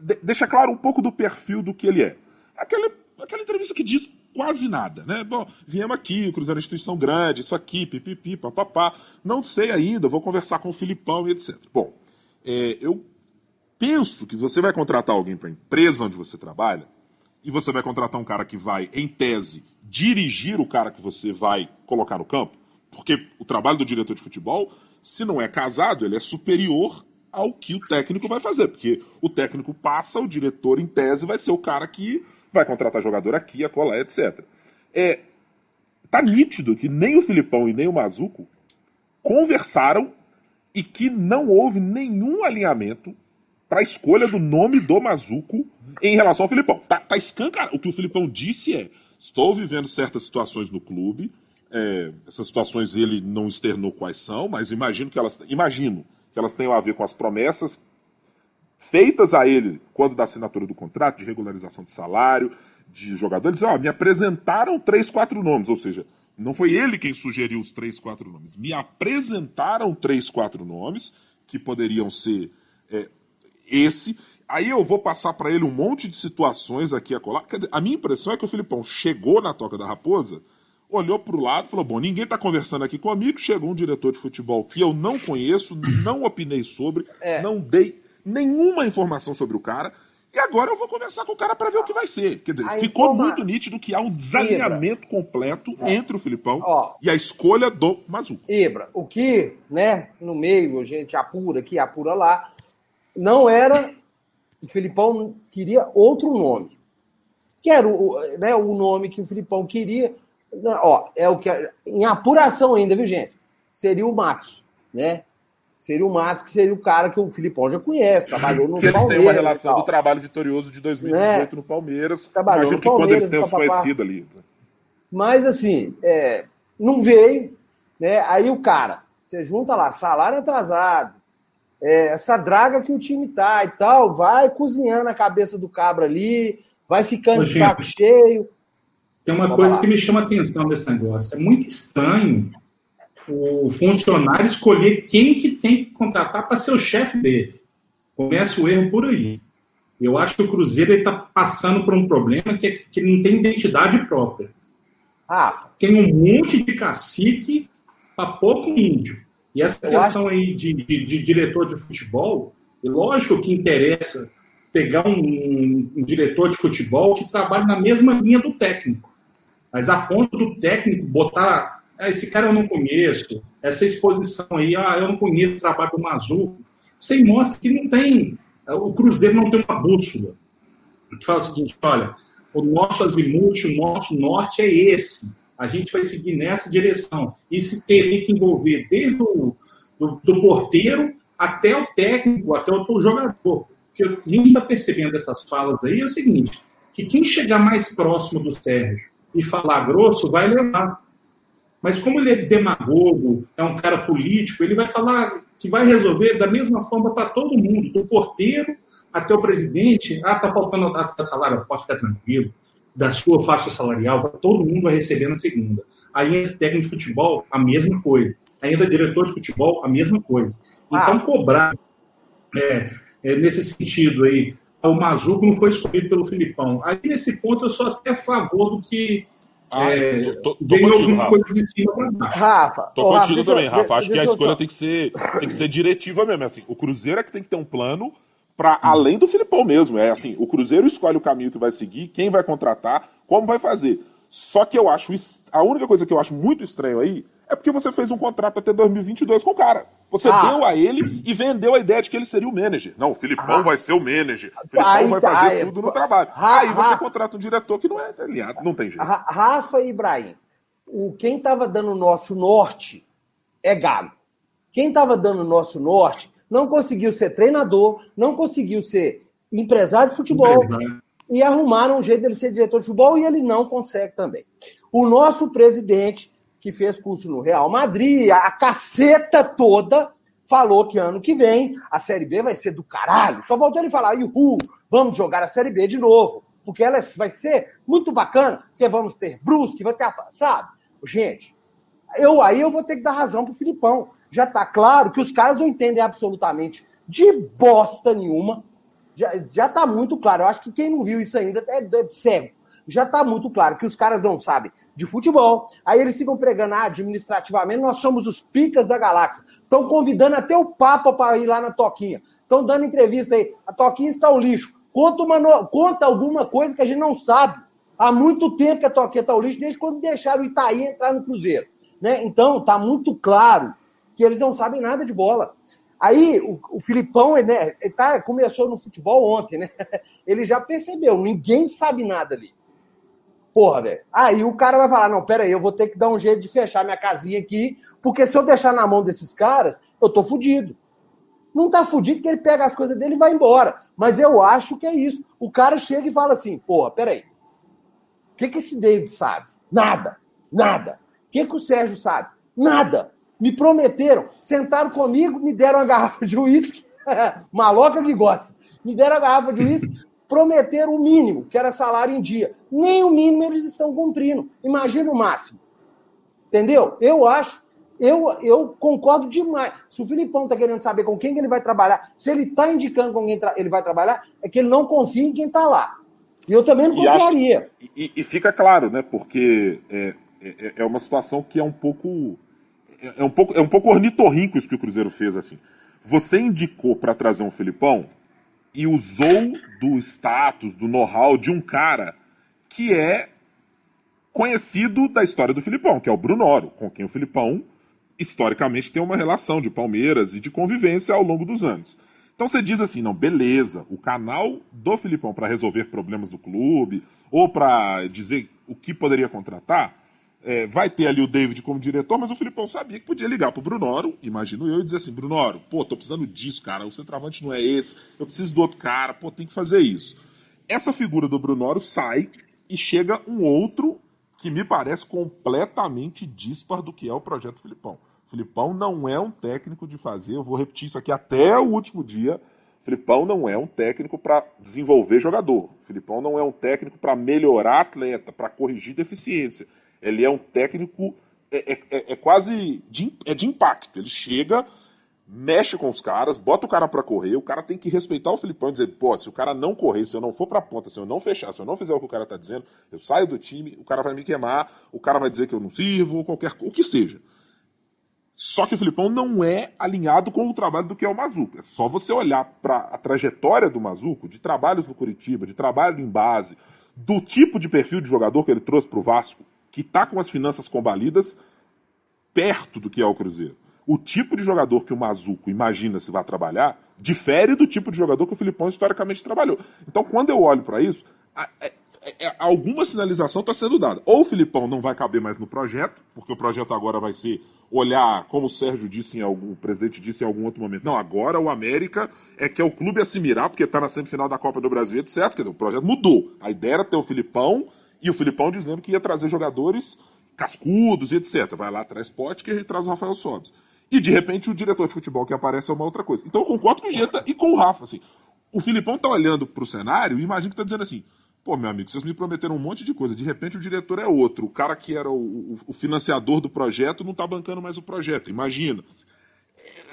de, deixa claro um pouco do perfil do que ele é. Aquela, aquela entrevista que diz quase nada, né? Bom, viemos aqui, o Cruzeiro é uma instituição grande, isso aqui, pipipi, papapá. Não sei ainda, vou conversar com o Filipão e etc. Bom, é, eu penso que você vai contratar alguém para a empresa onde você trabalha, e você vai contratar um cara que vai, em tese, dirigir o cara que você vai colocar no campo, porque o trabalho do diretor de futebol, se não é casado, ele é superior ao que o técnico vai fazer, porque o técnico passa, o diretor, em tese, vai ser o cara que vai contratar jogador aqui, acolá, etc. É, tá nítido que nem o Filipão e nem o Mazuco conversaram e que não houve nenhum alinhamento para a escolha do nome do Mazuco em relação ao Filipão. Tá, tá. O que o Filipão disse é: estou vivendo certas situações no clube. É, essas situações ele não externou quais são, mas imagino que elas imagino que elas tenham a ver com as promessas feitas a ele quando da assinatura do contrato de regularização de salário de jogadores. Ó, me apresentaram três, quatro nomes, ou seja, não foi ele quem sugeriu os três, quatro nomes. Me apresentaram três, quatro nomes que poderiam ser é, esse. Aí eu vou passar para ele um monte de situações aqui a colar. Quer dizer, a minha impressão é que o Filipão chegou na Toca da Raposa, olhou para o lado e falou: Bom, ninguém está conversando aqui comigo. Chegou um diretor de futebol que eu não conheço, não opinei sobre, é. não dei nenhuma informação sobre o cara. E agora eu vou conversar com o cara para ver o que vai ser. Quer dizer, a ficou informa... muito nítido que há um desalinhamento Ibra. completo é. entre o Filipão Ó, e a escolha do Mazuco. Ibra, o que, né, no meio a gente apura aqui, apura lá, não era. O Filipão queria outro nome. Que era o, né, o nome que o Filipão queria. Ó, é o que. Em apuração ainda, viu, gente? Seria o Matos, né? Seria o Matos, que seria o cara que o Filipão já conhece, trabalhou no [LAUGHS] que Palmeiras. Eles têm uma relação do trabalho vitorioso de 2018 é, no Palmeiras. Trabalhou Imagino no que Palmeiras, quando eles tenham se conhecido ali. Mas, assim, é, não veio, né? Aí o cara, você junta lá, salário atrasado, é, essa draga que o time tá e tal, vai cozinhando a cabeça do cabra ali, vai ficando de saco cheio. Tem uma Vamos coisa lá. que me chama a atenção desse negócio. É muito estranho o funcionário escolher quem que tem que contratar para ser o chefe dele. Começa o erro por aí. Eu acho que o Cruzeiro está passando por um problema que, é, que não tem identidade própria. Rafa. Tem um monte de cacique para pouco índio. E essa questão acho... aí de, de, de, diretor de futebol, é lógico que interessa pegar um, um, diretor de futebol que trabalhe na mesma linha do técnico. Mas a ponto do técnico botar, ah, esse cara eu não conheço, essa exposição aí, ah, eu não conheço o trabalho do Mazu, você mostra que não tem, o Cruzeiro não tem uma bússola. Fala o seguinte, olha, o nosso azimuth, o nosso norte é esse a gente vai seguir nessa direção. Isso teria que envolver desde o do, do porteiro até o técnico, até o, o jogador. Que a gente está percebendo dessas falas aí é o seguinte, que quem chegar mais próximo do Sérgio e falar grosso vai levar. Mas como ele é demagogo, é um cara político, ele vai falar que vai resolver da mesma forma para todo mundo, do porteiro até o presidente. Ah, tá faltando a salário, pode ficar tranquilo da sua faixa salarial, todo mundo vai receber na segunda. Aí entra técnico de futebol, a mesma coisa. Aí entra diretor de futebol, a mesma coisa. Então, ah. cobrar é, é, nesse sentido aí, o Mazuco não foi escolhido pelo Filipão. Aí, nesse ponto, eu sou até a favor do que ah, é, tô, tô, tô contigo, Rafa. Rafa. Tô contigo Rafa, também, Rafa. Acho que a escolha tem que, ser, tem que ser diretiva mesmo. Assim, o Cruzeiro é que tem que ter um plano para além do Filipão mesmo. É assim, o Cruzeiro escolhe o caminho que vai seguir, quem vai contratar, como vai fazer. Só que eu acho a única coisa que eu acho muito estranho aí é porque você fez um contrato até 2022 com o cara. Você ah. deu a ele e vendeu a ideia de que ele seria o manager. Não, o Filipão ah. vai ser o manager. O Filipão aí, vai fazer aí, tudo no trabalho. aí você contrata um diretor que não é aliado, não tem jeito. Rafa e Ibrahim, o, quem estava dando o nosso norte é Gago. Quem estava dando o nosso norte não conseguiu ser treinador, não conseguiu ser empresário de futebol e arrumaram um jeito dele ser diretor de futebol e ele não consegue também. O nosso presidente que fez curso no Real Madrid, a caceta toda, falou que ano que vem a Série B vai ser do caralho. Só voltou ele falar, uhul, vamos jogar a Série B de novo. Porque ela vai ser muito bacana, porque vamos ter Brusque, vai ter a... Sabe? Gente, eu aí eu vou ter que dar razão pro Filipão. Já tá claro que os caras não entendem absolutamente de bosta nenhuma. Já, já tá muito claro. Eu acho que quem não viu isso ainda é, é cego. Já tá muito claro que os caras não sabem de futebol. Aí eles ficam pregando, ah, administrativamente, nós somos os picas da galáxia. Estão convidando até o Papa para ir lá na Toquinha. Estão dando entrevista aí. A Toquinha está o lixo. Conta, uma, conta alguma coisa que a gente não sabe. Há muito tempo que a Toquinha está o lixo, desde quando deixaram o Itaí entrar no Cruzeiro. Né? Então, está muito claro que eles não sabem nada de bola. Aí o, o Filipão, né, ele tá, começou no futebol ontem, né? [LAUGHS] Ele já percebeu, ninguém sabe nada ali. Porra, velho. Aí o cara vai falar: não, pera aí, eu vou ter que dar um jeito de fechar minha casinha aqui, porque se eu deixar na mão desses caras, eu tô fudido. Não tá fudido que ele pega as coisas dele e vai embora. Mas eu acho que é isso. O cara chega e fala assim: porra, peraí. O que, que esse David sabe? Nada. Nada. O que, que o Sérgio sabe? Nada. Me prometeram, sentaram comigo, me deram uma garrafa de uísque. [LAUGHS] Maloca que gosta. Me deram a garrafa de uísque, prometeram o mínimo, que era salário em dia. Nem o mínimo eles estão cumprindo. Imagina o máximo. Entendeu? Eu acho, eu, eu concordo demais. Se o Filipão está querendo saber com quem que ele vai trabalhar, se ele está indicando com quem ele vai trabalhar, é que ele não confia em quem está lá. E eu também não confiaria. E, acho, e, e, fica claro, né? Porque é, é, é, uma situação que é um pouco. É, é um pouco, é um pouco ornitorrinco isso que o Cruzeiro fez, assim. Você indicou para trazer um Filipão, e usou do status, do know-how de um cara que é conhecido da história do Filipão, que é o Brunoro, com quem o Filipão historicamente tem uma relação de Palmeiras e de convivência ao longo dos anos. Então você diz assim, não, beleza, o canal do Filipão para resolver problemas do clube ou para dizer o que poderia contratar é, vai ter ali o David como diretor, mas o Filipão sabia que podia ligar pro Brunoro, imagino eu, e dizer assim, Brunoro, pô, tô precisando disso, cara, o centroavante não é esse, eu preciso do outro cara, pô, tem que fazer isso. Essa figura do Brunoro sai e chega um outro que me parece completamente dispar do que é o projeto Filipão. Filipão não é um técnico de fazer, eu vou repetir isso aqui até o último dia, Filipão não é um técnico para desenvolver jogador. Filipão não é um técnico para melhorar atleta, para corrigir deficiência. Ele é um técnico, é, é, é, é quase de, é de impacto. Ele chega, mexe com os caras, bota o cara para correr, o cara tem que respeitar o Filipão e dizer, pô, se o cara não correr, se eu não for pra ponta, se eu não fechar, se eu não fizer o que o cara tá dizendo, eu saio do time, o cara vai me queimar, o cara vai dizer que eu não sirvo, qualquer o que seja. Só que o Filipão não é alinhado com o trabalho do que é o Mazuco. É só você olhar para a trajetória do Mazuco, de trabalhos no Curitiba, de trabalho em base, do tipo de perfil de jogador que ele trouxe para o Vasco, que está com as finanças combalidas perto do que é o Cruzeiro. O tipo de jogador que o Mazuco imagina se vai trabalhar difere do tipo de jogador que o Filipão historicamente trabalhou. Então, quando eu olho para isso, é, é, é, alguma sinalização está sendo dada. Ou o Filipão não vai caber mais no projeto, porque o projeto agora vai ser olhar, como o Sérgio disse em algum, o presidente disse em algum outro momento, não, agora o América é que é o clube a se mirar, porque está na semifinal da Copa do Brasil, etc. Quer dizer, o projeto mudou. A ideia era ter o Filipão e o Filipão dizendo que ia trazer jogadores cascudos e etc. Vai lá, traz a gente traz o Rafael Sobes. E de repente o diretor de futebol que aparece é uma outra coisa. Então eu concordo com o Geta e com o Rafa. Assim. O Filipão tá olhando pro cenário e imagina que tá dizendo assim: Pô, meu amigo, vocês me prometeram um monte de coisa. De repente o diretor é outro. O cara que era o, o, financiador do projeto não tá bancando mais o projeto. Imagina.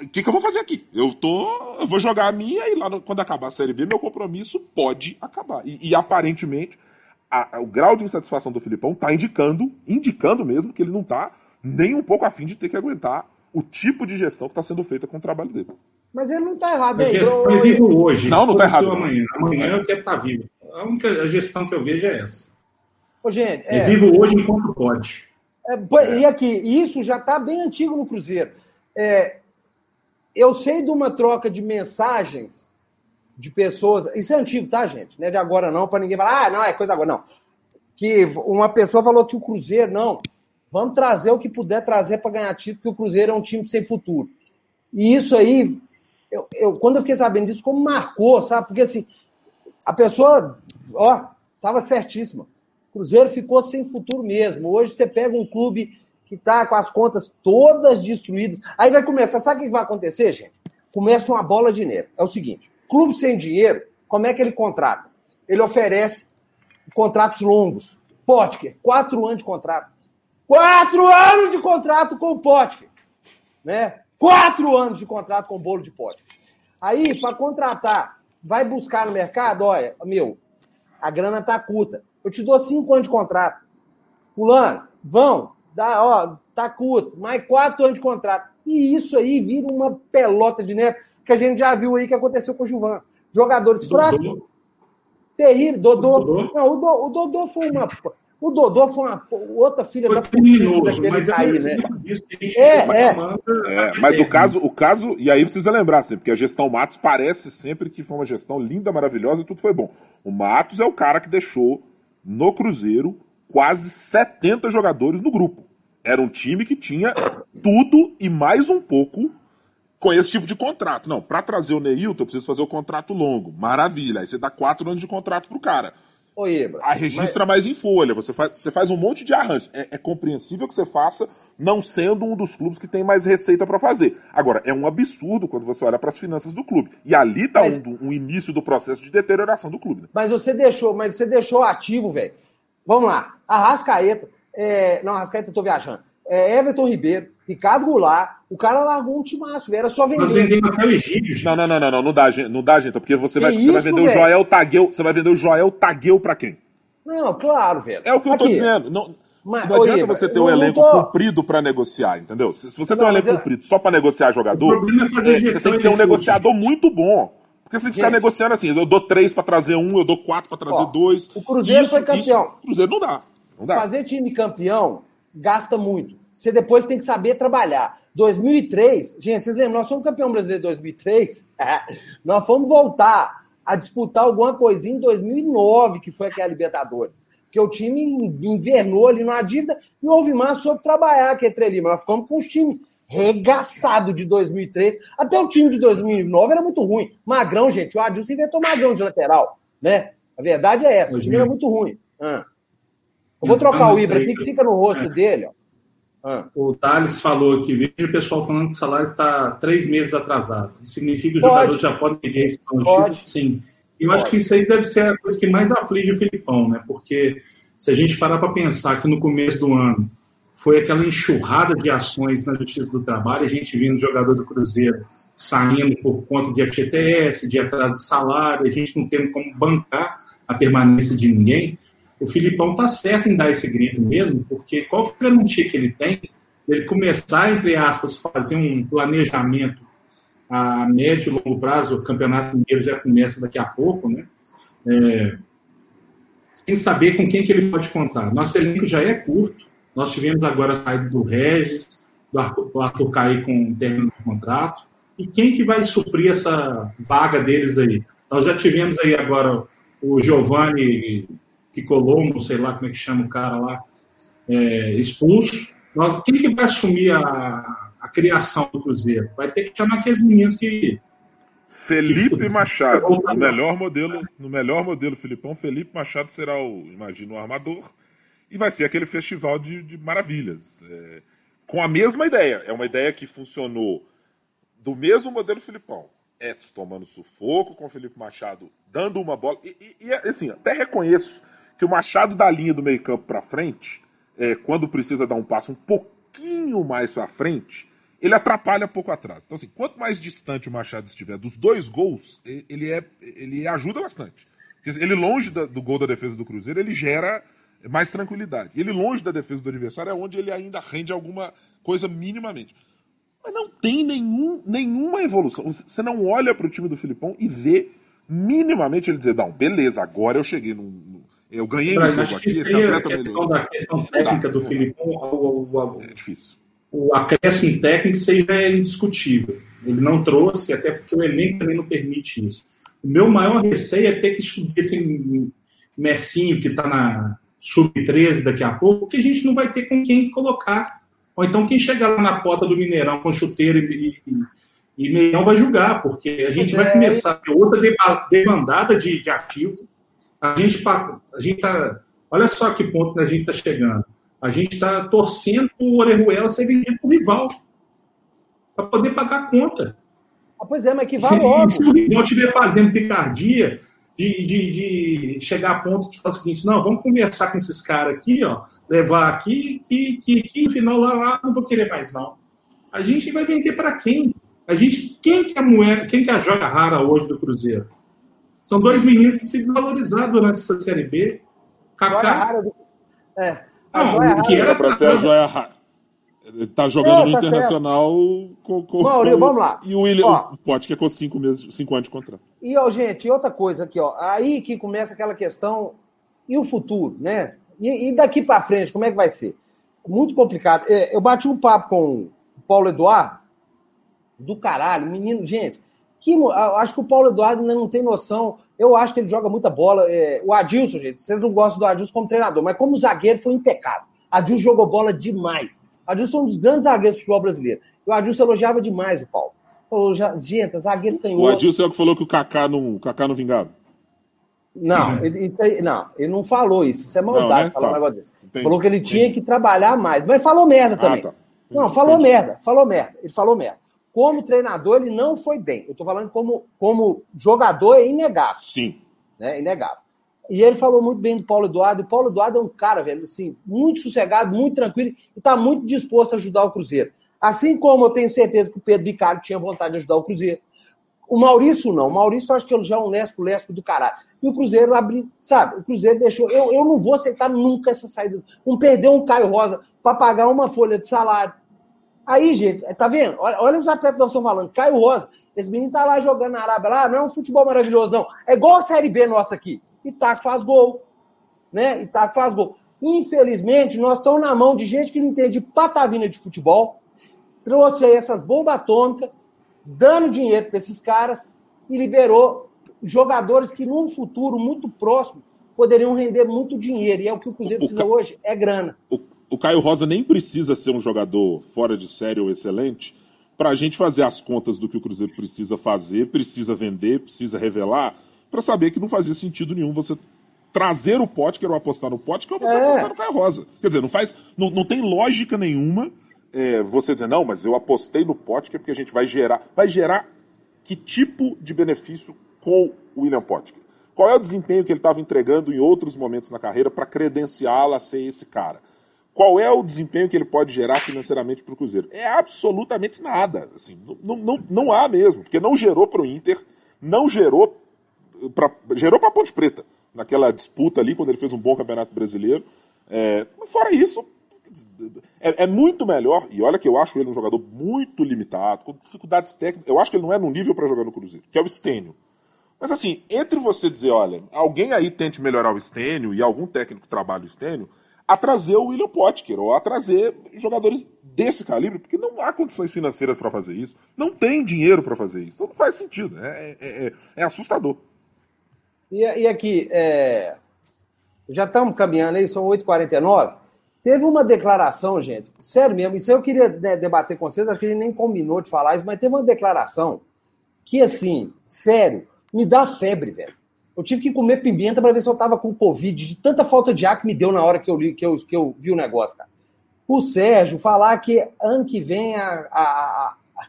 O que, que, eu vou fazer aqui? Eu tô. Eu vou jogar a minha e lá no, quando acabar a Série B, meu compromisso pode acabar. E, e aparentemente, a, a, o grau de insatisfação do Filipão tá indicando, indicando mesmo, que ele não tá nem um pouco afim de ter que aguentar o tipo de gestão que está sendo feita com o trabalho dele. Mas ele não está errado, hein? Gestão é vivo hoje. Não, não está errado. Amanhã, amanhã eu quero estar tá vivo. A única gestão que eu vejo é essa. Ô, gente, é... é vivo hoje enquanto pode. É, e aqui, isso já está bem antigo no Cruzeiro. É, eu sei de uma troca de mensagens de pessoas. Isso é antigo, tá, gente? Não é de agora, não, para ninguém falar, ah, não, é coisa agora, não. Que uma pessoa falou que o Cruzeiro, não, vamos trazer o que puder trazer para ganhar título, porque o Cruzeiro é um time sem futuro. E isso aí, eu, eu, quando eu fiquei sabendo disso, como marcou, sabe? Porque assim, a pessoa, ó, estava certíssima. O Cruzeiro ficou sem futuro mesmo. Hoje você pega um clube que está com as contas todas destruídas. Aí vai começar, sabe o que vai acontecer, gente? Começa uma bola de neve. É o seguinte: clube sem dinheiro, como é que ele contrata? Ele oferece contratos longos. Potker, quatro anos de contrato. Quatro anos de contrato com o Potker. Né? Quatro anos de contrato com o bolo de Potker. Aí, para contratar vai buscar no mercado, olha, meu, a grana tá curta. Eu te dou cinco anos de contrato. Fulano, vão, dá, ó, tá curto, mais quatro anos de contrato. E isso aí vira uma pelota de neve que a gente já viu aí que aconteceu com o Gilvan. Jogadores Dodô. fracos, terrível. Dodô. Dodô. Não, o, Dodô, o Dodô foi uma. O Dodô foi uma outra filha foi da criminoso, mas aí, né? É, é. é, mas o caso, o caso, e aí precisa lembrar, assim, porque a gestão Matos parece sempre que foi uma gestão linda, maravilhosa e tudo foi bom. O Matos é o cara que deixou no Cruzeiro quase 70 jogadores no grupo. Era um time que tinha tudo e mais um pouco com esse tipo de contrato. Não, para trazer o Neilton, eu preciso fazer o contrato longo. Maravilha. Aí você dá quatro anos de contrato pro cara. Ô, Ibra, a registra mas... mais em folha, você faz, você faz um monte de arranjo. É, é, compreensível que você faça, não sendo um dos clubes que tem mais receita para fazer. Agora, é um absurdo quando você olha para as finanças do clube. E ali está mas... um, um, início do processo de deterioração do clube. Né? Mas você deixou, mas você deixou ativo, velho. Vamos lá. Arrascaeta. É... Não, Arrascaeta, eu tô viajando. É Everton Ribeiro, Ricardo Goulart, o cara largou um timaço, era só vender. Nós vendemos até o Egídio, gente. Não, não, não, não, não, não dá, não dá, gente, porque você, vai, isso, você vai vender véio? o Joel Tagueu, você vai vender o Joel Tagueu pra quem? Não, claro, velho. É o que eu tô dizendo. Não, mas, não adianta você ter um elenco tô... comprido para negociar, entendeu? Se, se você não, tem um elenco eu... comprido só para negociar jogador, é é, você tem que ter um negociador muito bom. Porque você tem que ficar negociando assim, eu dou três para trazer um, eu dou quatro para trazer Ó, dois. O Cruzeiro isso, foi campeão. Isso, o Cruzeiro não dá, não dá. Fazer time campeão gasta muito. Você depois tem que saber trabalhar. 2003, gente, vocês lembram? Nós fomos campeão brasileiro em 2003. [LAUGHS] nós fomos voltar a disputar alguma coisinha em 2009, que foi aquela Libertadores. Porque o time invernou ali numa dívida e o Alvimar soube trabalhar aqui entre Lima. Nós ficamos com os times regaçado de 2003. Até o time de 2009 era muito ruim. Magrão, gente, o Adilson inventou Magrão de lateral, né? A verdade é essa, o time era muito ruim. Ah. Eu vou trocar o Ibra aqui, que fica no rosto é. dele, ó. Ah. O Thales falou aqui, veja o pessoal falando que o salário está três meses atrasado. Significa que os jogadores já podem pedir a justiça? Sim. Eu Pode. acho que isso aí deve ser a coisa que mais aflige o Filipão, né? Porque se a gente parar para pensar que no começo do ano foi aquela enxurrada de ações na Justiça do Trabalho, a gente vindo jogador do Cruzeiro saindo por conta de FGTS, de atraso de salário, a gente não tendo como bancar a permanência de ninguém o Filipão tá certo em dar esse grito mesmo, porque qual é a garantia que ele tem ele começar, entre aspas, fazer um planejamento a médio e longo prazo, o Campeonato Mineiro já começa daqui a pouco, né? É, sem saber com quem que ele pode contar. Nosso elenco já é curto, nós tivemos agora a saída do Regis, do Arthur, do Arthur com o término do contrato, e quem que vai suprir essa vaga deles aí? Nós já tivemos aí agora o Giovanni Picolomo, sei lá como é que chama o cara lá, é, expulso. Nós, quem que vai assumir a, a criação do Cruzeiro? Vai ter que chamar aqueles meninos que. Felipe que... Machado, no melhor modelo, no melhor modelo Filipão, Felipe Machado será o, imagino, o armador, e vai ser aquele festival de, de maravilhas. É, com a mesma ideia. É uma ideia que funcionou do mesmo modelo Filipão. Etos tomando sufoco, com o Felipe Machado dando uma bola. E, e, e assim, até reconheço que o Machado da linha do meio-campo para frente, é, quando precisa dar um passo um pouquinho mais para frente, ele atrapalha pouco atrás. Então, assim, quanto mais distante o Machado estiver dos dois gols, ele, é, ele ajuda bastante. Ele longe da, do gol da defesa do Cruzeiro, ele gera mais tranquilidade. Ele longe da defesa do adversário é onde ele ainda rende alguma coisa minimamente. Mas não tem nenhum, nenhuma evolução. Você não olha para o time do Filipão e vê minimamente ele dizer, não, beleza, agora eu cheguei num. Eu ganhei um jogo aqui, esse atleta a questão da questão técnica do Filipão, o, o, o, é difícil. O acréscimo técnico seja é indiscutível. Ele não trouxe, até porque o elenco também não permite isso. O meu maior receio é ter que subir esse Messinho que está na sub-13 daqui a pouco, que a gente não vai ter com quem colocar. Ou então quem chegar lá na porta do Mineirão com chuteiro e, e, e Meião vai julgar, porque a gente vai é. começar a ter outra demandada de, de ativo. A gente a gente tá, olha só que ponto que a gente está chegando. A gente está torcendo o Orejuela ser vendido para o rival, para poder pagar a conta. Ah, pois é, mas que vai logo. Se o rival estiver fazendo picardia de, de, de, chegar a ponto de falar o seguinte, não, vamos conversar com esses caras aqui, ó, levar aqui, que, que, que no final lá, lá não vou querer mais, não. A gente vai vender para quem? A gente, quem que é a moeda, quem que é a joga rara hoje do Cruzeiro? São dois meninos que se desvalorizaram durante essa Série B. Kaká. Do... É. Não, que era para ser a joia rara. Tá jogando é, no tá Internacional com, com, Maurício, com, vamos lá. E o William ó, pode que é com cinco meses, cinco anos de contrato. E, ó, gente, outra coisa aqui, ó. Aí que começa aquela questão. E o futuro, né? E, e daqui para frente, como é que vai ser? Muito complicado. É, eu bati um papo com o Paulo Eduardo, do caralho, menino, gente. Que, acho que o Paulo Eduardo ainda não tem noção. Eu acho que ele joga muita bola. É, o Adilson, gente, vocês não gostam do Adilson como treinador, mas como zagueiro foi impecável. Adilson jogou bola demais. Adilson é um dos grandes zagueiros do futebol brasileiro. E o Adilson elogiava demais o Paulo. Falou, gente, zagueiro canhoto. O Adilson é o que falou que o Kaká não, o Kaká não vingava. Não, uhum. ele, não, ele não falou isso. Isso é maldade não, né? falar tá. um negócio desse. Entendi. Falou que ele tinha Entendi. que trabalhar mais. Mas falou merda ah, também. Ah, tá. Não, falou Entendi. merda, falou merda. Ele falou merda. Como treinador, ele não foi bem. Eu tô falando como, como jogador, é inegável. Sim. Né? Inegável. E ele falou muito bem do Paulo Eduardo. E o Paulo Eduardo é um cara, velho, assim, muito sossegado, muito tranquilo e está muito disposto a ajudar o Cruzeiro. Assim como eu tenho certeza que o Pedro Vicário tinha vontade de ajudar o Cruzeiro. O Maurício não. O Maurício acho que ele já é um lesco-lesco do caralho. E o Cruzeiro abriu, sabe? O Cruzeiro deixou. Eu, eu não vou aceitar nunca essa saída. Não perder um Caio Rosa para pagar uma folha de salário. Aí, gente, tá vendo? Olha, olha os atletas que nós estamos falando. Caio Rosa. Esse menino tá lá jogando na Arábia lá, não é um futebol maravilhoso, não. É igual a Série B nossa aqui. Itaco faz gol. Né? Itaco faz gol. Infelizmente, nós estamos na mão de gente que não entende patavina de futebol, trouxe aí essas bombas atômicas, dando dinheiro para esses caras e liberou jogadores que num futuro muito próximo poderiam render muito dinheiro. E é o que o Cruzeiro o precisa hoje, é grana. O, o Caio Rosa nem precisa ser um jogador fora de série ou excelente para a gente fazer as contas do que o Cruzeiro precisa fazer, precisa vender, precisa revelar para saber que não fazia sentido nenhum você trazer o Potker ou apostar no Potker ou você é. apostar no Caio Rosa. Quer dizer, não faz, não, não tem lógica nenhuma é, você dizer, não, mas eu apostei no Potker porque a gente vai gerar. Vai gerar que tipo de benefício com o William Potker? Qual é o desempenho que ele estava entregando em outros momentos na carreira para credenciá-lo a ser esse cara? Qual é o desempenho que ele pode gerar financeiramente para o Cruzeiro? É absolutamente nada. Assim, não, não, não há mesmo, porque não gerou para o Inter, não gerou pra, gerou para a Ponte Preta naquela disputa ali, quando ele fez um bom campeonato brasileiro. É, fora isso, é, é, muito melhor, e olha que eu acho ele um jogador muito limitado, com dificuldades técnicas. Eu acho que ele não é no nível para jogar no Cruzeiro, que é o Stênio. Mas assim, entre você dizer, olha, alguém aí tente melhorar o Stênio e algum técnico trabalhe o Stênio, a trazer o William Potker ou a trazer jogadores desse calibre, porque não há condições financeiras para fazer isso, não tem dinheiro para fazer isso, não faz sentido, é, é, é, é assustador. E, e aqui, é... já estamos caminhando aí, são 8h49. Teve uma declaração, gente, sério mesmo, isso eu queria né, debater com vocês, acho que a gente nem combinou de falar isso, mas teve uma declaração que, assim, sério, me dá febre, velho. Eu tive que comer pimenta para ver se eu tava com Covid, de tanta falta de ar que me deu na hora que eu, li, que eu, que eu vi o negócio, cara. O Sérgio falar que ano que vem a, a, a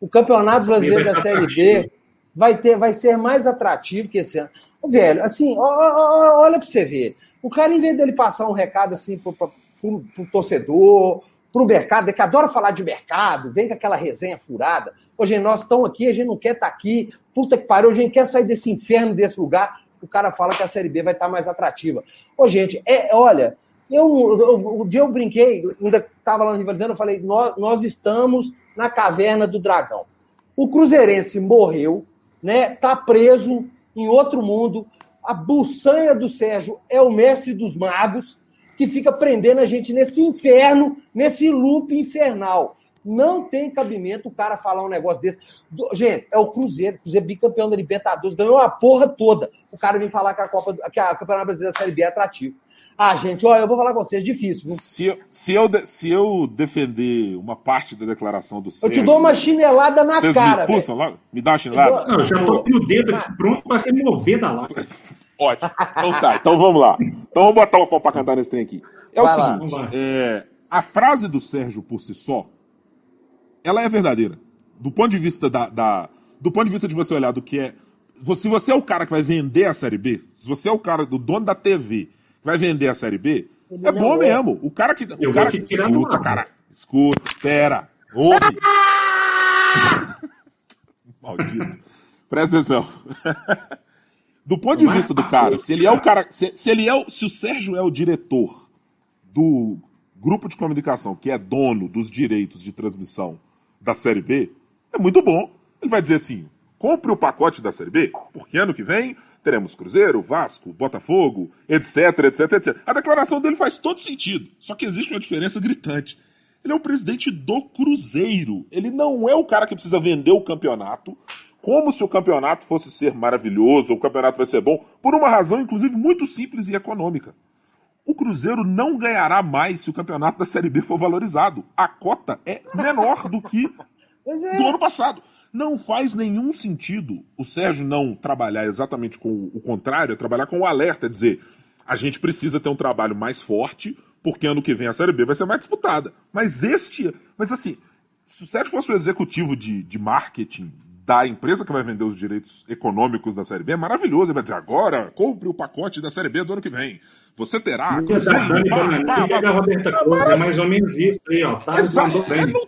O Campeonato Brasileiro da Série B vai, ter, vai ser mais atrativo que esse ano. Velho, assim, ó, ó, olha para você ver. O cara, em vez dele passar um recado assim pro, pro, pro, pro torcedor, pro mercado, que adora falar de mercado, vem com aquela resenha furada. Hoje nós estamos aqui, a gente não quer estar tá aqui, puta que pariu, a gente quer sair desse inferno, desse lugar. O cara fala que a Série B vai estar tá mais atrativa. Ô, gente, é, olha, eu, eu, o dia eu brinquei, ainda estava lá no rivalizando, eu falei, nós, nós estamos na caverna do dragão. O Cruzeirense morreu, né? Tá preso em outro mundo. A buçanha do Sérgio é o mestre dos magos que fica prendendo a gente nesse inferno, nesse loop infernal. Não tem cabimento o cara falar um negócio desse. Gente, é o Cruzeiro, Cruzeiro bicampeão da Libertadores, ganhou a porra toda. O cara vem falar que a Copa, que a Campeonato Brasileira da Série B é atrativo. Ah, gente, olha, eu vou falar com vocês, é difícil. Se eu, se, eu, se eu defender uma parte da declaração do Sérgio... Eu te dou uma chinelada na vocês cara. Vocês me expulsam logo? Me dá uma chinelada? Não, eu já tô com o dedo aqui pronto para remover da lá. [LAUGHS] Ótimo. Então tá, então vamos lá. Então vamos botar o pau pra cantar nesse trem aqui. É Vai o seguinte, é, a frase do Sérgio por si só, ela é verdadeira. Do ponto de vista da, da do ponto de vista de você olhar do que é se você é o cara que vai vender a Série B, se você é o cara do dono da TV vai vender a Série B, Ele é bom é. mesmo. O cara que. O cara que escuta, cara. Escuta, pera, ouve. [LAUGHS] Maldito. Presta atenção. [LAUGHS] do ponto de vista do cara, se ele é o cara. Se, se, ele é o, se o Sérgio é o diretor do grupo de comunicação que é dono dos direitos de transmissão da Série B, é muito bom. Ele vai dizer assim: compre o pacote da Série B, porque ano que vem teremos Cruzeiro, Vasco, Botafogo, etc, etc, etc. A declaração dele faz todo sentido, só que existe uma diferença gritante. Ele é o presidente do Cruzeiro. Ele não é o cara que precisa vender o campeonato, como se o campeonato fosse ser maravilhoso, ou o campeonato vai ser bom, por uma razão, inclusive, muito simples e econômica. O Cruzeiro não ganhará mais se o campeonato da Série B for valorizado. A cota é menor do que [LAUGHS] é. do ano passado. Não faz nenhum sentido o Sérgio não trabalhar exatamente com o contrário, é trabalhar com o alerta, é dizer a gente precisa ter um trabalho mais forte, porque ano que vem a Série B vai ser mais disputada. Mas este. Mas assim, se o Sérgio fosse o executivo de, de marketing da empresa que vai vender os direitos econômicos da Série B, é maravilhoso. Ele vai dizer, agora compre o pacote da Série B do ano que vem. Você terá. Cruzeiro, pá, pá, pá, é mais ou menos isso aí, ó. Tá, Exato, é, não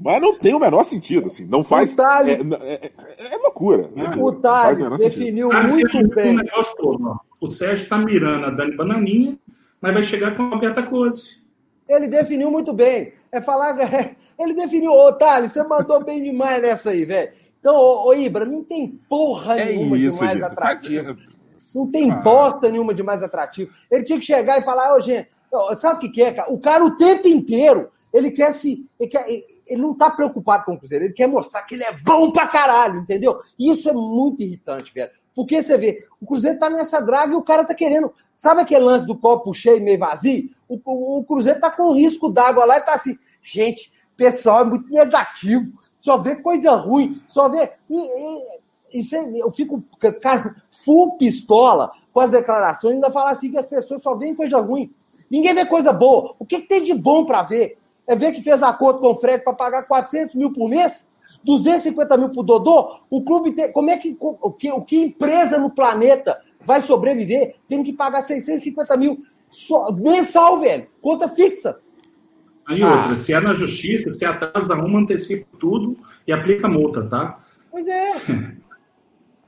mas não tem o menor sentido, assim. Não faz. O Thales, é, é, é loucura. o Thales definiu muito bem. Um o Sérgio está mirando a Dani Bananinha, mas vai chegar com a Roberta Close. Ele definiu muito bem. É falar. [LAUGHS] Ele definiu, ô Thales, você mandou bem demais nessa aí, velho. Então, ô, ô, Ibra, não tem porra é nenhuma isso, de mais gente. atrativo. Não tem ah. bosta nenhuma de mais atrativo. Ele tinha que chegar e falar, ô, gente, sabe o que, que é, cara? O cara o tempo inteiro, ele quer se. Ele quer, ele não tá preocupado com o Cruzeiro, ele quer mostrar que ele é bom pra caralho, entendeu? E isso é muito irritante, velho. Porque você vê, o Cruzeiro tá nessa draga e o cara tá querendo. Sabe aquele lance do copo cheio e meio vazio? O, o, o Cruzeiro tá com risco d'água lá e tá assim, gente, pessoal é muito negativo, só vê coisa ruim, só vê. E, e, eu fico, cara, full pistola com as declarações, ainda falar assim que as pessoas só veem coisa ruim. Ninguém vê coisa boa. O que, que tem de bom para ver? É ver que fez acordo com o Fred para pagar 400 mil por mês? 250 mil para o Dodô? O clube tem. Como é que. O que, o que empresa no planeta vai sobreviver tendo que pagar 650 mil só, mensal, velho? Conta fixa. Aí ah. outra, se é na justiça, se atrasa uma, antecipa tudo e aplica multa, tá? Pois é. [LAUGHS]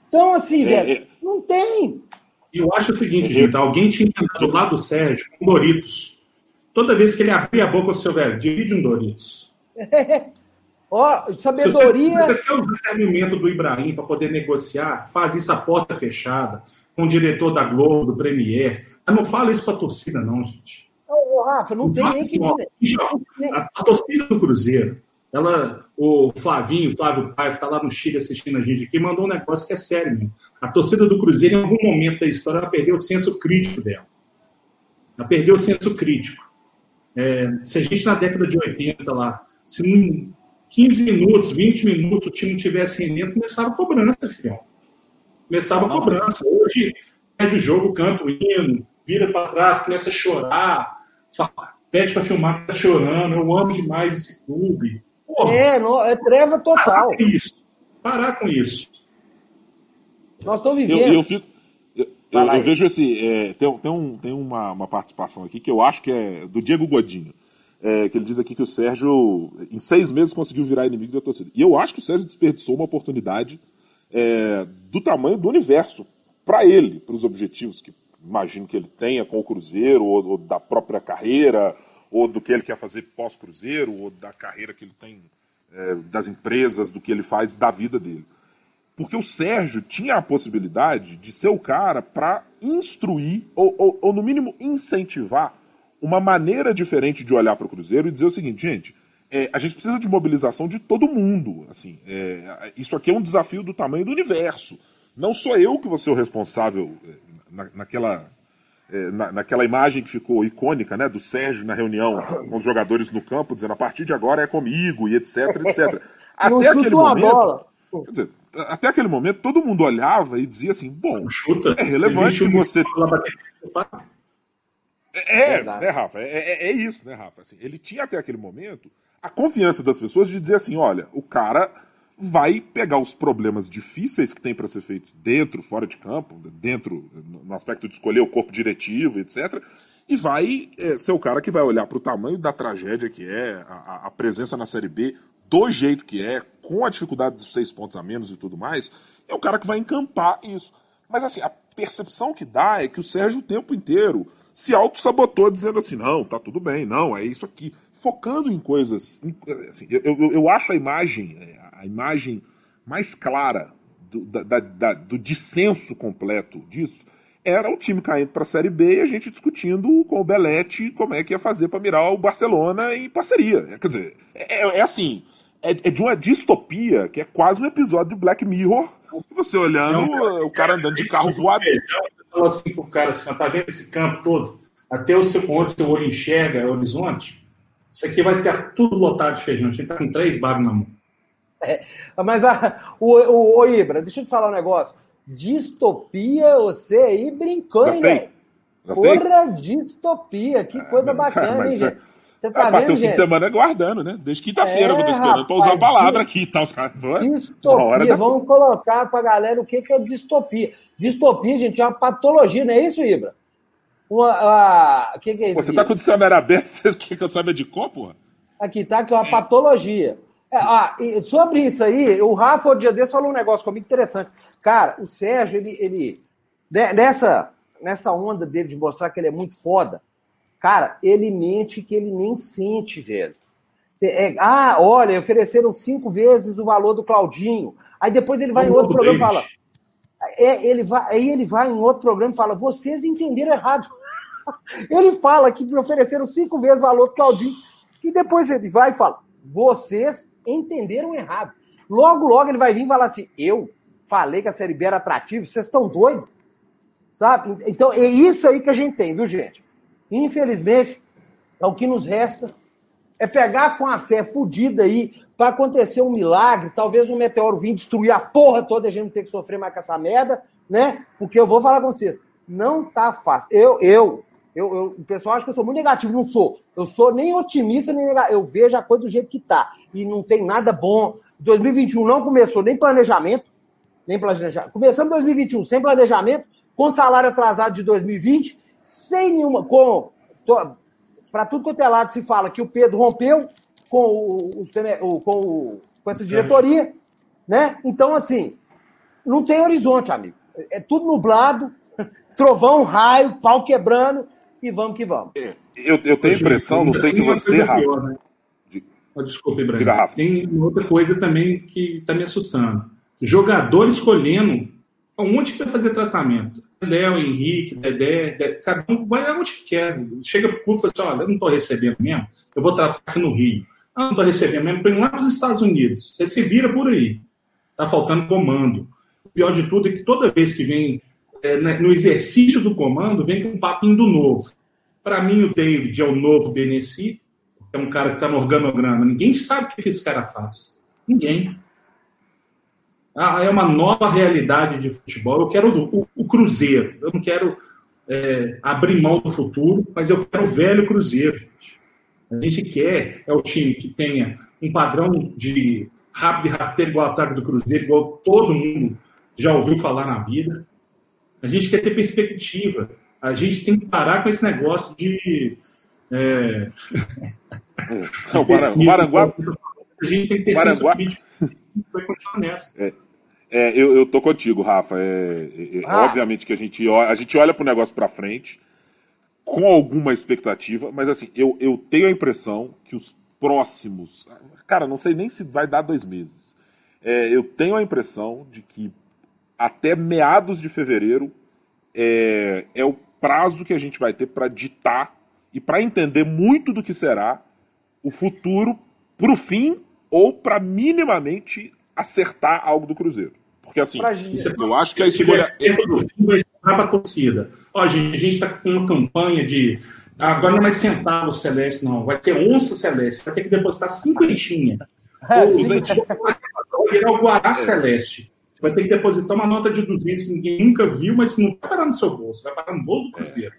Então, assim, é, velho, é. não tem. Eu acho o seguinte, gente, alguém tinha entrado lá do Sérgio com Doritos. Toda vez que ele abria a boca, o seu velho, divide um Doritos. [LAUGHS] Ó, oh, sabedoria. Se você, você quer o discernimento do Ibrahim para poder negociar, faz isso a porta fechada, com o diretor da Globo, do Premier. Mas não fala isso para a torcida, não, gente. Ô, Rafa, não o tem nem que dizer. A, a, torcida do Cruzeiro, ela, o Flavinho, o Flávio Paiva, está lá no Chile assistindo a gente aqui, mandou um negócio que é sério, mesmo. A torcida do Cruzeiro, em algum momento da história, ela perdeu o senso crítico dela. Ela perdeu o senso crítico. É, se a gente na década de 80 lá, se em 15 minutos, 20 minutos o time tivesse rendendo, começava a cobrança, filhão. Começava a cobrança. Hoje, pede o jogo, canta o hino, vira para trás, começa a chorar, pede para filmar, tá chorando. Eu amo demais esse clube. Porra. É, no, é treva total. Parar com isso. Parar com isso. Nós estamos vivendo. Eu, eu fico. Eu, eu, eu vejo esse. É, tem tem, um, tem uma, uma participação aqui que eu acho que é do Diego Godinho. É, que ele diz aqui que o Sérgio, em seis meses, conseguiu virar inimigo da torcida. E eu acho que o Sérgio desperdiçou uma oportunidade é, do tamanho do universo para ele, para os objetivos que imagino que ele tenha com o Cruzeiro, ou, ou, da própria carreira, ou do que ele quer fazer pós-Cruzeiro, ou da carreira que ele tem é, das empresas, do que ele faz da vida dele. Porque o Sérgio tinha a possibilidade de ser o cara para instruir, ou, ou, ou, no mínimo incentivar, uma maneira diferente de olhar para o Cruzeiro e dizer o seguinte, gente, é, a gente precisa de mobilização de todo mundo. Assim, é, isso aqui é um desafio do tamanho do universo. Não sou eu que vou ser o responsável é, na, naquela, é, na, naquela imagem que ficou icônica, né, do Sérgio na reunião com os jogadores no campo, dizendo a partir de agora é comigo e etc, etc. [LAUGHS] Até aquele momento, quer dizer, até aquele momento todo mundo olhava e dizia assim, bom, Chuta. é relevante que você é, é, né, Rafa? É, é, é, isso, né, Rafa? Assim, ele tinha até aquele momento a confiança das pessoas de dizer assim, olha, o cara vai pegar os problemas difíceis que tem para ser feitos dentro, fora de campo, dentro, no aspecto de escolher o corpo diretivo, etc., e vai é, ser o cara que vai olhar para o tamanho da tragédia que é a, a, presença na Série B, do jeito que é, com a dificuldade dos seis pontos a menos e tudo mais, é o cara que vai encampar isso. Mas assim, a percepção que dá é que o Sérgio o tempo inteiro se auto-sabotou dizendo assim, não, tá tudo bem, não, é isso aqui. Focando em coisas. Assim, eu, eu, eu acho a imagem, é, a imagem mais clara do, da, da, do dissenso completo disso era o time caindo para a Série B e a gente discutindo com o Belete como é que ia fazer para mirar o Barcelona em parceria. Quer dizer, é, é, é assim, é, é, de uma distopia que é quase um episódio de Black Mirror. Você olhando Não, o cara andando de carro voado. Fala assim pro cara assim, tá vendo esse campo todo? Até o seu, onde seu olho enxerga o horizonte, isso aqui vai ter tudo lotado de feijão. A gente tá com três bagos na mão. É, mas a, o, o, o, Ibra, deixa eu te falar um negócio. Distopia, você aí brincando, hein, velho? Porra, distopia, que coisa bacana, mas, hein, gente? Você tá é, passei o fim de semana guardando, né? Desde quinta-feira é, eu tô esperando pra usar a palavra aqui e tal. Distopia, vamos colocar pra galera o que, que é distopia. Distopia, gente, é uma patologia, não é isso, Ibra? Uma, que, que é isso? Você tá com o dicionário aberto, [LAUGHS] você quer que eu saiba de cor, porra? Aqui tá, que é uma patologia. É, ah, sobre isso aí, o Rafa, o dia desse, falou um negócio comigo interessante. Cara, o Sérgio, ele, ele né, nessa, nessa onda dele de mostrar que ele é muito foda, cara, ele mente que ele nem sente, velho. É, é ah, olha, ofereceram cinco vezes o valor do Claudinho. Aí depois ele vai em outro programa e fala. É, ele vai, aí ele vai em outro programa e fala: vocês entenderam errado. Ele fala que ofereceram cinco vezes o valor do Claudinho. E depois ele vai e fala: vocês entenderam errado. Logo, logo ele vai vir e falar assim: eu falei que a Série B era atrativa, vocês estão doidos? Sabe? Então é isso aí que a gente tem, viu, gente? Infelizmente, é o que nos resta é pegar com a fé fodida aí para acontecer um milagre, talvez um meteoro vir destruir a porra toda a gente não ter que sofrer mais com essa merda, né? Porque eu vou falar com vocês, não tá fácil. Eu, eu, eu, eu, o pessoal acha que eu sou muito negativo, não sou. Eu sou nem otimista, nem negativo. Eu vejo a coisa do jeito que tá. E não tem nada bom. 2021 não começou nem planejamento, nem planejamento. Começamos 2021 sem planejamento, com salário atrasado de 2020, sem nenhuma. com Para tudo quanto é lado se fala que o Pedro rompeu com, o, o, com, o, com essa diretoria, né? Então, assim, não tem horizonte, amigo. É tudo nublado, [LAUGHS] trovão, raio, pau quebrando e vamos que vamos. É, eu, eu tenho a impressão, não sei se você, Rafa. Pior, né? Desculpe, Ibrahim. Tem outra coisa também que está me assustando. Jogador escolhendo onde que vai fazer tratamento. Léo, Henrique, Dedé, Dedé, cada um vai aonde quer. Chega para o clube e fala assim: olha, eu não estou recebendo mesmo, eu vou tratar aqui no Rio. Ah, não estou recebendo mesmo, estou indo lá para os Estados Unidos. Você se vira por aí. Está faltando comando. O pior de tudo é que toda vez que vem é, né, no exercício do comando, vem com um papinho do novo. Para mim, o David é o novo Benessi, é um cara que está no organograma. Ninguém sabe o que esse cara faz. Ninguém. Ah, é uma nova realidade de futebol. Eu quero o, o Cruzeiro. Eu não quero é, abrir mão do futuro, mas eu quero o velho Cruzeiro, gente. A gente quer é o time que tenha um padrão de rápido e rasteiro igual o ataque do Cruzeiro, igual todo mundo já ouviu falar na vida. A gente quer ter perspectiva. A gente tem que parar com esse negócio de. É... [LAUGHS] o Maranguá. A gente tem que ter Maranguá... vai continuar nessa. É. É, eu, eu tô contigo, Rafa. É, é, Ah. Obviamente que a gente olha, a gente olha pro negócio pra frente com alguma expectativa, mas assim, eu, eu tenho a impressão que os próximos. Cara, não sei nem se vai dar dois meses. É, eu tenho a impressão de que até meados de fevereiro é, é o prazo que a gente vai ter para ditar e para entender muito do que será o futuro pro fim ou para minimamente acertar algo do Cruzeiro. Porque assim, é eu acho que a escolha. fim, vai jogar pra torcida. Ó, gente, a gente está com uma campanha de. Agora não é mais centavo celeste, não. Vai ser onça celeste. Vai ter que depositar cinquentinha. É, Ou, gente, vai virar o Guará Celeste. Você vai ter que depositar uma nota de 200 que ninguém nunca viu, mas não vai parar no seu bolso, vai parar no bolso do Cruzeiro.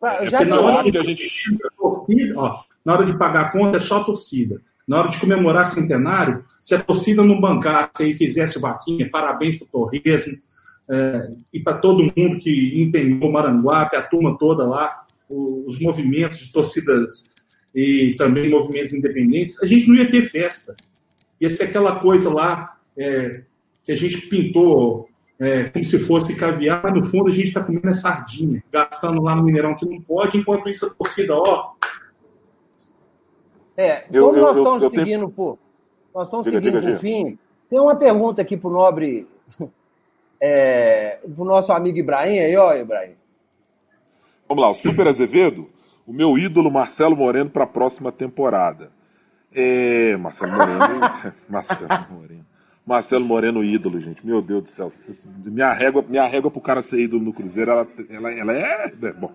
Pra- É já na hora que a gente. A torcida, ó, na hora de pagar a conta é só a torcida. Na hora de comemorar centenário, se a torcida não bancasse e fizesse vaquinha, parabéns para o Torresmo é, e para todo mundo que empenhou Maranguape, a turma toda lá, os movimentos de torcidas e também movimentos independentes, a gente não ia ter festa. Ia ser aquela coisa lá é, que a gente pintou é, como se fosse caviar, mas no fundo a gente está comendo é sardinha, gastando lá no Mineirão que não pode, enquanto isso a torcida, ó, É, como eu- nós eu- estamos eu seguindo por. Nós estamos Diga, seguindo diga, por fim. Tem uma pergunta aqui pro nobre. [LAUGHS] É, pro nosso amigo Ibrahim aí, ó, Ibrahim. Vamos lá, o Super Azevedo, o meu ídolo Marcelo Moreno para a próxima temporada. É, Marcelo Moreno. [LAUGHS] Marcelo Moreno. Marcelo Moreno, ídolo, gente. Meu Deus do céu. Minha régua, minha régua pro cara ser ídolo no Cruzeiro, ela, ela, ela é. é, Bom,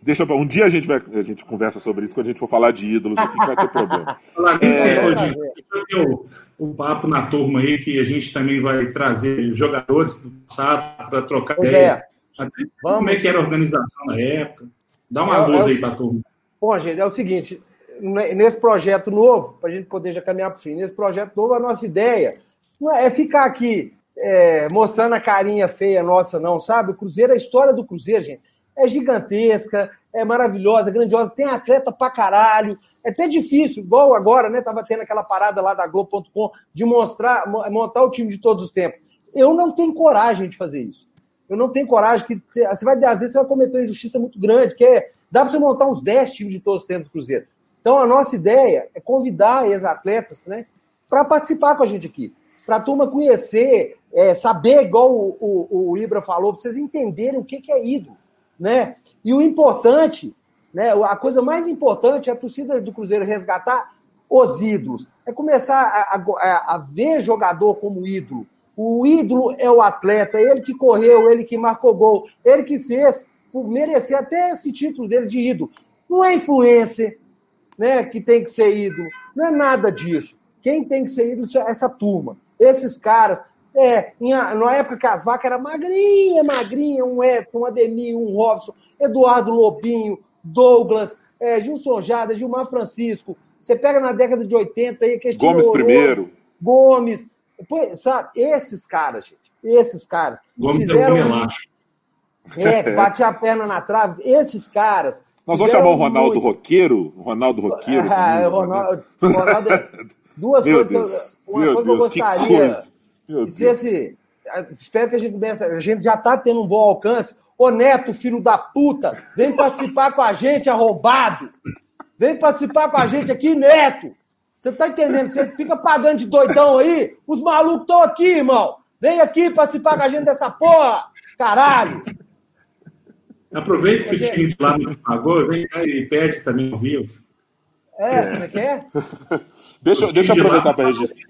deixa pra. Um dia a gente, vai, a gente conversa sobre isso, quando a gente for falar de ídolos aqui, que vai ter problema. [LAUGHS] Falar nisso, É. Deu um papo na turma aí que a gente também vai trazer jogadores do passado para trocar Pois ideia. é. Até Vamos. Como é que era a organização na época? Dá uma É, luz é o- aí para a turma. Bom, gente, é o seguinte: ne- nesse projeto novo, para a gente poder já caminhar para o fim, nesse projeto novo, a nossa ideia não é ficar aqui é, mostrando a carinha feia nossa, não, sabe? O Cruzeiro, a história do Cruzeiro, gente, é gigantesca, é maravilhosa, grandiosa, tem atleta pra caralho. É até difícil, igual agora, né? Tava tendo aquela parada lá da Globo.com de mostrar, mo- montar o time de todos os tempos. Eu não tenho coragem de fazer isso. Eu não tenho coragem, que você vai, às vezes você vai cometer uma injustiça muito grande, que é, dá para você montar uns 10 times de todos os tempos do Cruzeiro. Então, a nossa ideia é convidar ex-atletas né, para participar com a gente aqui, para a turma conhecer, é, saber, igual o, o, o Ibra falou, para vocês entenderem o que, que é ídolo. Né? E o importante, né, a coisa mais importante é a torcida do Cruzeiro resgatar os ídolos. É começar a, a, a ver jogador como ídolo. O ídolo é o atleta, ele que correu, ele que marcou gol, ele que fez por merecer até esse título dele de ídolo. Não é influencer né, que tem que ser ídolo, não é nada disso. Quem tem que ser ídolo é essa turma, esses caras. É, em, na época que as vacas eram magrinha, magrinha, um Edson, um Ademir, um Robson, Eduardo Lobinho, Douglas, é, Gilson Jada, Gilmar Francisco. Você pega na década de 80 aí, que Gomes primeiro. Gomes, Pois, sabe, esses caras, gente, esses caras. Gomes é fizeram, um elástico. É, batia a perna na trave. Esses caras. Nós vamos chamar o Ronaldo muito. Roqueiro? O Ronaldo Roqueiro? [LAUGHS] Ah, comigo, Ronaldo, Ronaldo é- duas Meu coisas que eu, Deus. uma Meu coisa que eu Deus, que gostaria. coisa. Meu Se Deus. esse, espero que a gente comece. A gente já está tendo um bom alcance. Ô Neto, filho da puta, vem participar com a gente, arrombado. Vem participar com a gente aqui, Neto. Você tá entendendo? Você fica pagando de doidão aí? Os malucos estão aqui, irmão. Vem aqui participar com a gente dessa porra. Caralho. Aproveita que o time de lá não te pagou, vem cá e pede também ao vivo. É, como é que é? Deixa, O deixa eu aproveitar para registrar.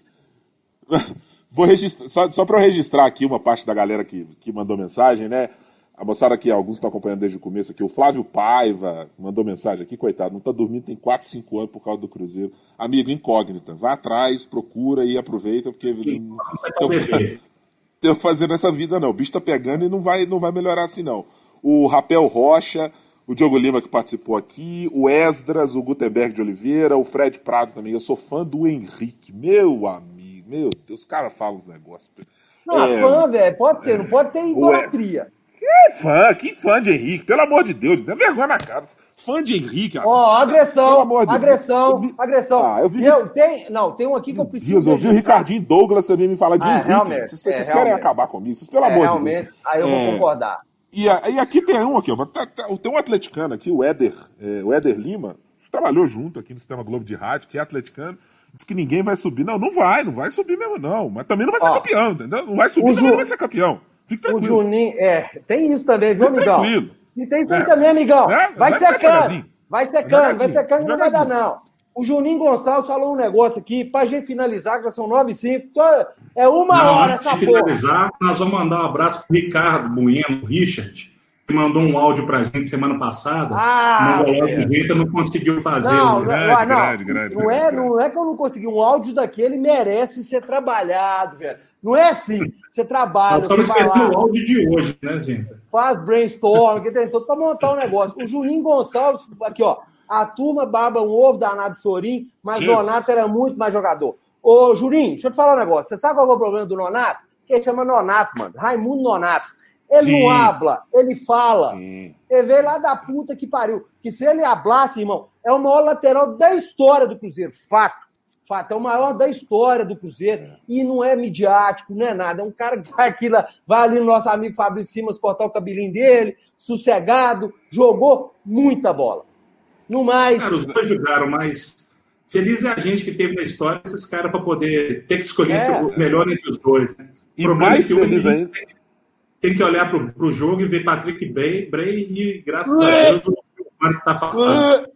[LAUGHS] Vou registrar, só, só para eu registrar aqui uma parte da galera que, que mandou mensagem, né? A moçada aqui, alguns estão acompanhando desde o começo aqui. O Flávio Paiva mandou mensagem aqui, coitado, não tá dormindo tem 4, 5 anos por causa do Cruzeiro. Amigo, incógnita. Vá atrás, procura e aproveita, porque não bebê. tem o que fazer nessa vida, não. O bicho tá pegando e não vai, não vai melhorar assim, não. O Rapel Rocha, o Diogo Lima que participou aqui, o Esdras, o Gutenberg de Oliveira, o Fred Prado também. Eu sou fã do Henrique, meu amigo, meu Deus, os caras falam os negócios. Não, é, fã, velho, pode ser, não pode ter idolatria. Que fã, que fã de Henrique, pelo amor de Deus, dá vergonha na cara. Fã de Henrique. Ó, oh, agressão, de agressão, vi... agressão. Ah, eu vi. Eu, tem, não, tem um aqui que eu preciso. Deus, eu vi o Ricardinho Douglas, você veio me falar de ah, Henrique. Vocês, vocês é, querem acabar comigo, vocês, pelo é, amor de Deus. Aí eu vou é. concordar. E, e, aqui tem um aqui, ó, tá, tá, tem um atleticano aqui, o Éder, é, o Éder Lima, trabalhou junto aqui no Sistema Globo de Rádio, que é atleticano, diz que ninguém vai subir. Não, não vai, não vai subir mesmo não, mas também não vai ser ó, campeão, entendeu? Não vai subir, Ju... não vai ser campeão. Fique tranquilo. O Juninho, é, tem isso também, viu, Fique amigão? Tranquilo. E tem isso é. também, amigão. É, vai, vai secando, vai secando, vai secando, não vai dar não. O Juninho Gonçalves falou um negócio aqui, pra gente finalizar, que são 9 e 5. É uma não, hora essa porra. finalizar, nós vamos mandar um abraço pro Ricardo Bueno, Richard, que mandou um áudio pra gente semana passada. Ah, mandou áudio, é. gente não conseguiu fazer. Não, não, grande, não, grande, grande, não, é, não é que eu não consegui. Um áudio daquele merece ser trabalhado, velho. Não é assim. Você trabalha. Nós estamos esperando o áudio de hoje, né, gente? Faz brainstorm, que tem todo para montar um negócio. O Juninho Gonçalves, aqui, ó. A turma baba um ovo danado Sorim, mas Jesus. Donato era muito mais jogador. Ô, Juninho, deixa eu te falar um negócio. Você sabe qual é o problema do Nonato? Ele chama Nonato, mano. Raimundo Nonato. Ele Sim. não habla, ele fala. Sim. Ele veio lá da puta que pariu. Que se ele hablasse, irmão, é o maior lateral da história do Cruzeiro. Fato fato, é o maior da história do Cruzeiro. E não é midiático, não é nada. É um cara que vai, aqui, vai ali no nosso amigo Fabrício Simas cortar o cabelinho dele, sossegado, jogou muita bola. No mais. Cara, os dois jogaram, mas feliz é a gente que teve na história esses caras para poder ter que escolher é. o melhor entre os dois. Né? E o mais é feliz ainda. Tem que olhar para o jogo e ver Patrick Bray, Bray e, graças a Deus, o Mário está afastado.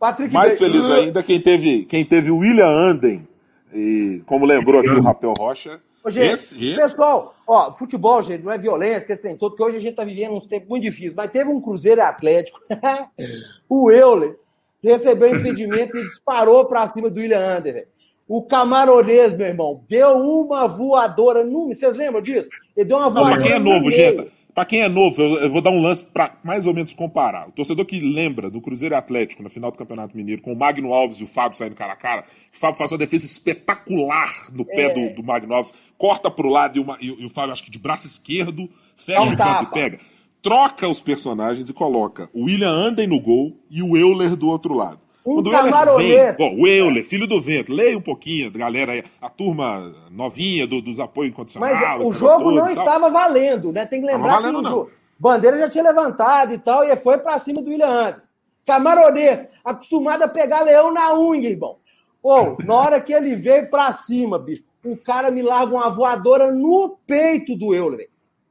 Patrick Mais feliz ainda quem teve, quem teve William Anden, e como lembrou aqui o Rapel Rocha. Ô, gente, esse, esse... Pessoal, ó, futebol, gente, não é violência, que esse tem todo, que hoje a gente tá vivendo uns tempos muito difíceis, mas teve um Cruzeiro Atlético, [LAUGHS] o Euler recebeu impedimento e disparou para cima do William velho. O camaronês, meu irmão, deu uma voadora no. Vocês lembram disso? Ele deu uma voadora. Não, quem é novo, gente? Para quem é novo, eu, eu, vou dar um lance para mais ou menos comparar. O torcedor que lembra do Cruzeiro Atlético na final do Campeonato Mineiro, com o Magno Alves e o Fábio saindo cara a cara, o Fábio faz uma defesa espetacular no pé é. do, do, Magno Alves, corta para o lado e, uma, e, e, o Fábio, acho que de braço esquerdo, fecha o campo e pega. Troca os personagens e coloca o William Anden no gol e o Euler do outro lado. Um camaronês. o Euler, filho do vento, leia um pouquinho, galera aí, a turma novinha do, dos apoios incondicionais. Mas o jogo não estava valendo, né? Tem que lembrar valendo, que o jogo, Bandeira já tinha levantado e tal, e foi para cima do William Anderson. Camaronês, acostumado a pegar leão na unha, irmão. Pô, na hora que ele veio para cima, bicho, o cara me larga uma voadora no peito do Euler.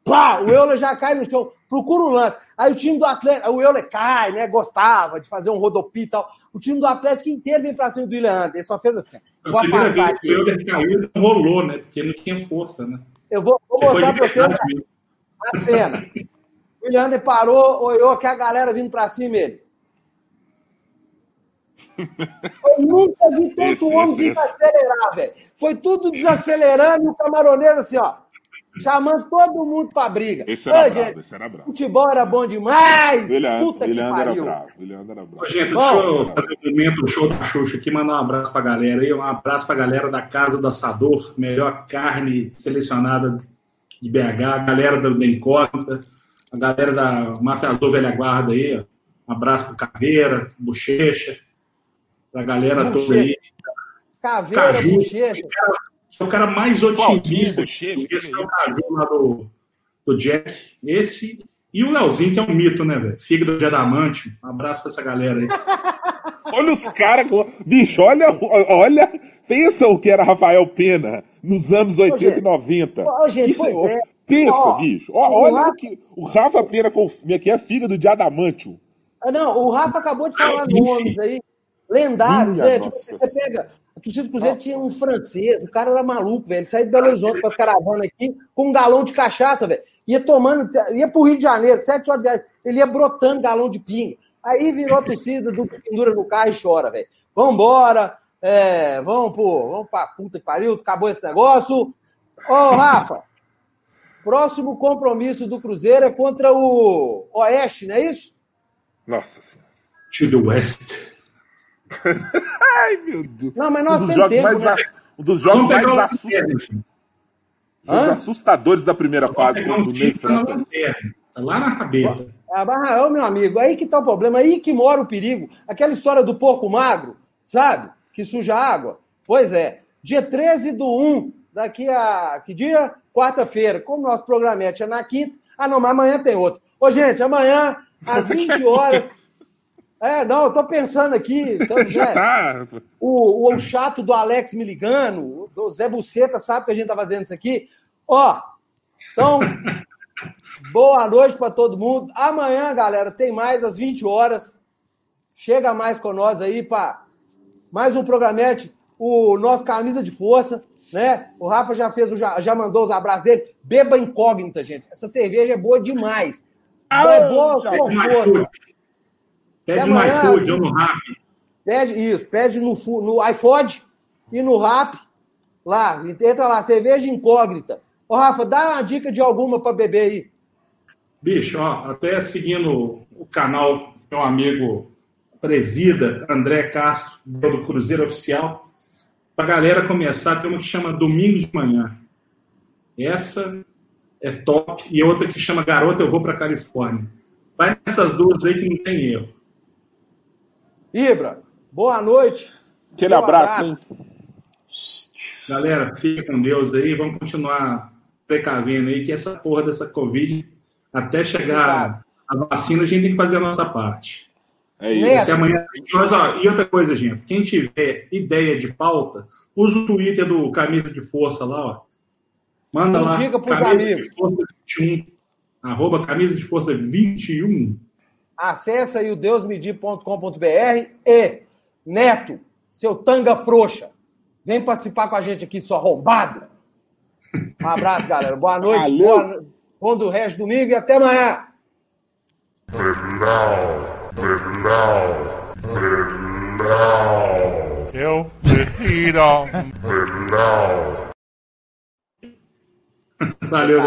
Pá, o Euler já cai no chão, procura o lance. Aí o time do Atlético, o Euler cai, né? Gostava de fazer um rodopio e tal. O time do Atlético inteiro vem pra cima do William Anderson. Ele só fez assim. Vou afastar aqui. O Euler caiu e rolou, né? Porque não tinha força, né? Eu vou, vou mostrar pra vocês a cena. O William Anderson parou, olhou que a galera vindo pra cima ele. Eu nunca vi tanto esse, homem esse, desacelerar, velho. Foi tudo desacelerando e o camaronês assim, ó chamando todo mundo pra briga. Esse era, Ô, bravo, gente, esse era bravo. Futebol era bom demais. William, Puta William que pariu. Era bravo, William era bravo. Ô, gente, bom, deixa eu fazer um momento, o show da Xuxa aqui, mandar um abraço pra galera aí, um abraço pra galera da Casa do Assador, melhor carne selecionada de BH, a galera do Incógnita, a galera da Máfia Azul Velha Guarda aí, um abraço pro Caveira, Bochecha, pra galera Bochecha. toda aí. Caveira, Caju, Bochecha é o cara mais otimista que esse é o Caju lá do, do Jack. Esse e o Leozinho, que é um mito, né, velho? Fígado de adamante. Um abraço pra essa galera aí. [LAUGHS] olha os caras. Bicho, olha, olha. Pensa o que era Rafael Pena nos anos 80 gente, e 90. Ô, gente, Isso, é, é. Pensa, ó, bicho. Ó, olha o que. O Rafa Pena com, que é fígado de adamantio. Ah, não, o Rafa acabou de falar nomes aí. Lendários, né? Tipo, você pega o torcida do Cruzeiro tinha um francês, o cara era maluco, velho. Ele saía de Belo Horizonte para as caravanas aqui com um galão de cachaça, velho. Ia tomando, ia pro Rio de Janeiro, sete horas de viagem. Ele ia brotando galão de pinga. Aí virou a torcida do pendura no carro e chora, velho. Vambora, é, vamos pro, vamos pra puta que pariu, acabou esse negócio. Ô, Rafa, próximo compromisso do Cruzeiro é contra o Oeste, não é isso? Nossa senhora. To the West. [LAUGHS] Ai, meu Deus. Não, mas Um nós dos temos jogos tempo, mais, né? ass- um dos jogos Vamos mais assustadores, lanterna. jogos Hã? assustadores da primeira fase Pegar do um do tá. Tá lá na rabeta. Ah, ô, meu amigo, aí que tá o problema, aí que mora o perigo. Aquela história do porco magro, sabe? Que suja água. Pois é. Dia 13 do 1, daqui a. Que dia? Quarta-feira. Como nosso programete é na quinta. Ah, não, mas amanhã tem outro. Ô, gente, amanhã, às [LAUGHS] 20 horas. É, não, eu tô pensando aqui. Então, [LAUGHS] Já né, tá. o, o chato do Alex me ligando, o Zé Buceta sabe que a gente tá fazendo isso aqui. Ó, então, [LAUGHS] boa noite para todo mundo. Amanhã, galera, tem mais às 20 horas. Chega mais com nós aí para mais um programete, o nosso camisa de força, né? O Rafa já fez, já, já mandou os abraços dele. Beba incógnita, gente. Essa cerveja é boa demais. é boa com força. iFood. Pede no amanhã, iFood ou no Rap. Pede isso, pede no, no iPod e no Rap. Lá, entra lá, cerveja incógnita. Ô, Rafa, dá uma dica de alguma para beber aí. Bicho, ó, até seguindo o canal meu amigo presida, André Castro, do Cruzeiro Oficial, pra galera começar, tem uma que chama Domingos de Manhã. Essa é top. E outra que chama Garota, eu vou pra Califórnia. Vai nessas duas aí que não tem erro. Ibra, boa noite. Aquele Seu abraço, hein? Galera, fica com Deus aí. Vamos continuar precavendo aí que essa porra dessa Covid, até chegar a vacina, a gente tem que fazer a nossa parte. É isso. Até amanhã. Mas, ó, e outra coisa, gente. Quem tiver ideia de pauta, usa o Twitter do Camisa de Força lá, ó. Manda lá. Indica pros Camisa amigos. de Força 21. Arroba Camisa de Força 21. Acesse aí o deusmedir.com.br e Neto, seu tanga frouxa, vem participar com a gente aqui, seu arrombado. Um abraço, galera. Boa noite. Boa, bom do resto do domingo e até amanhã. Eu prefiro. Valeu,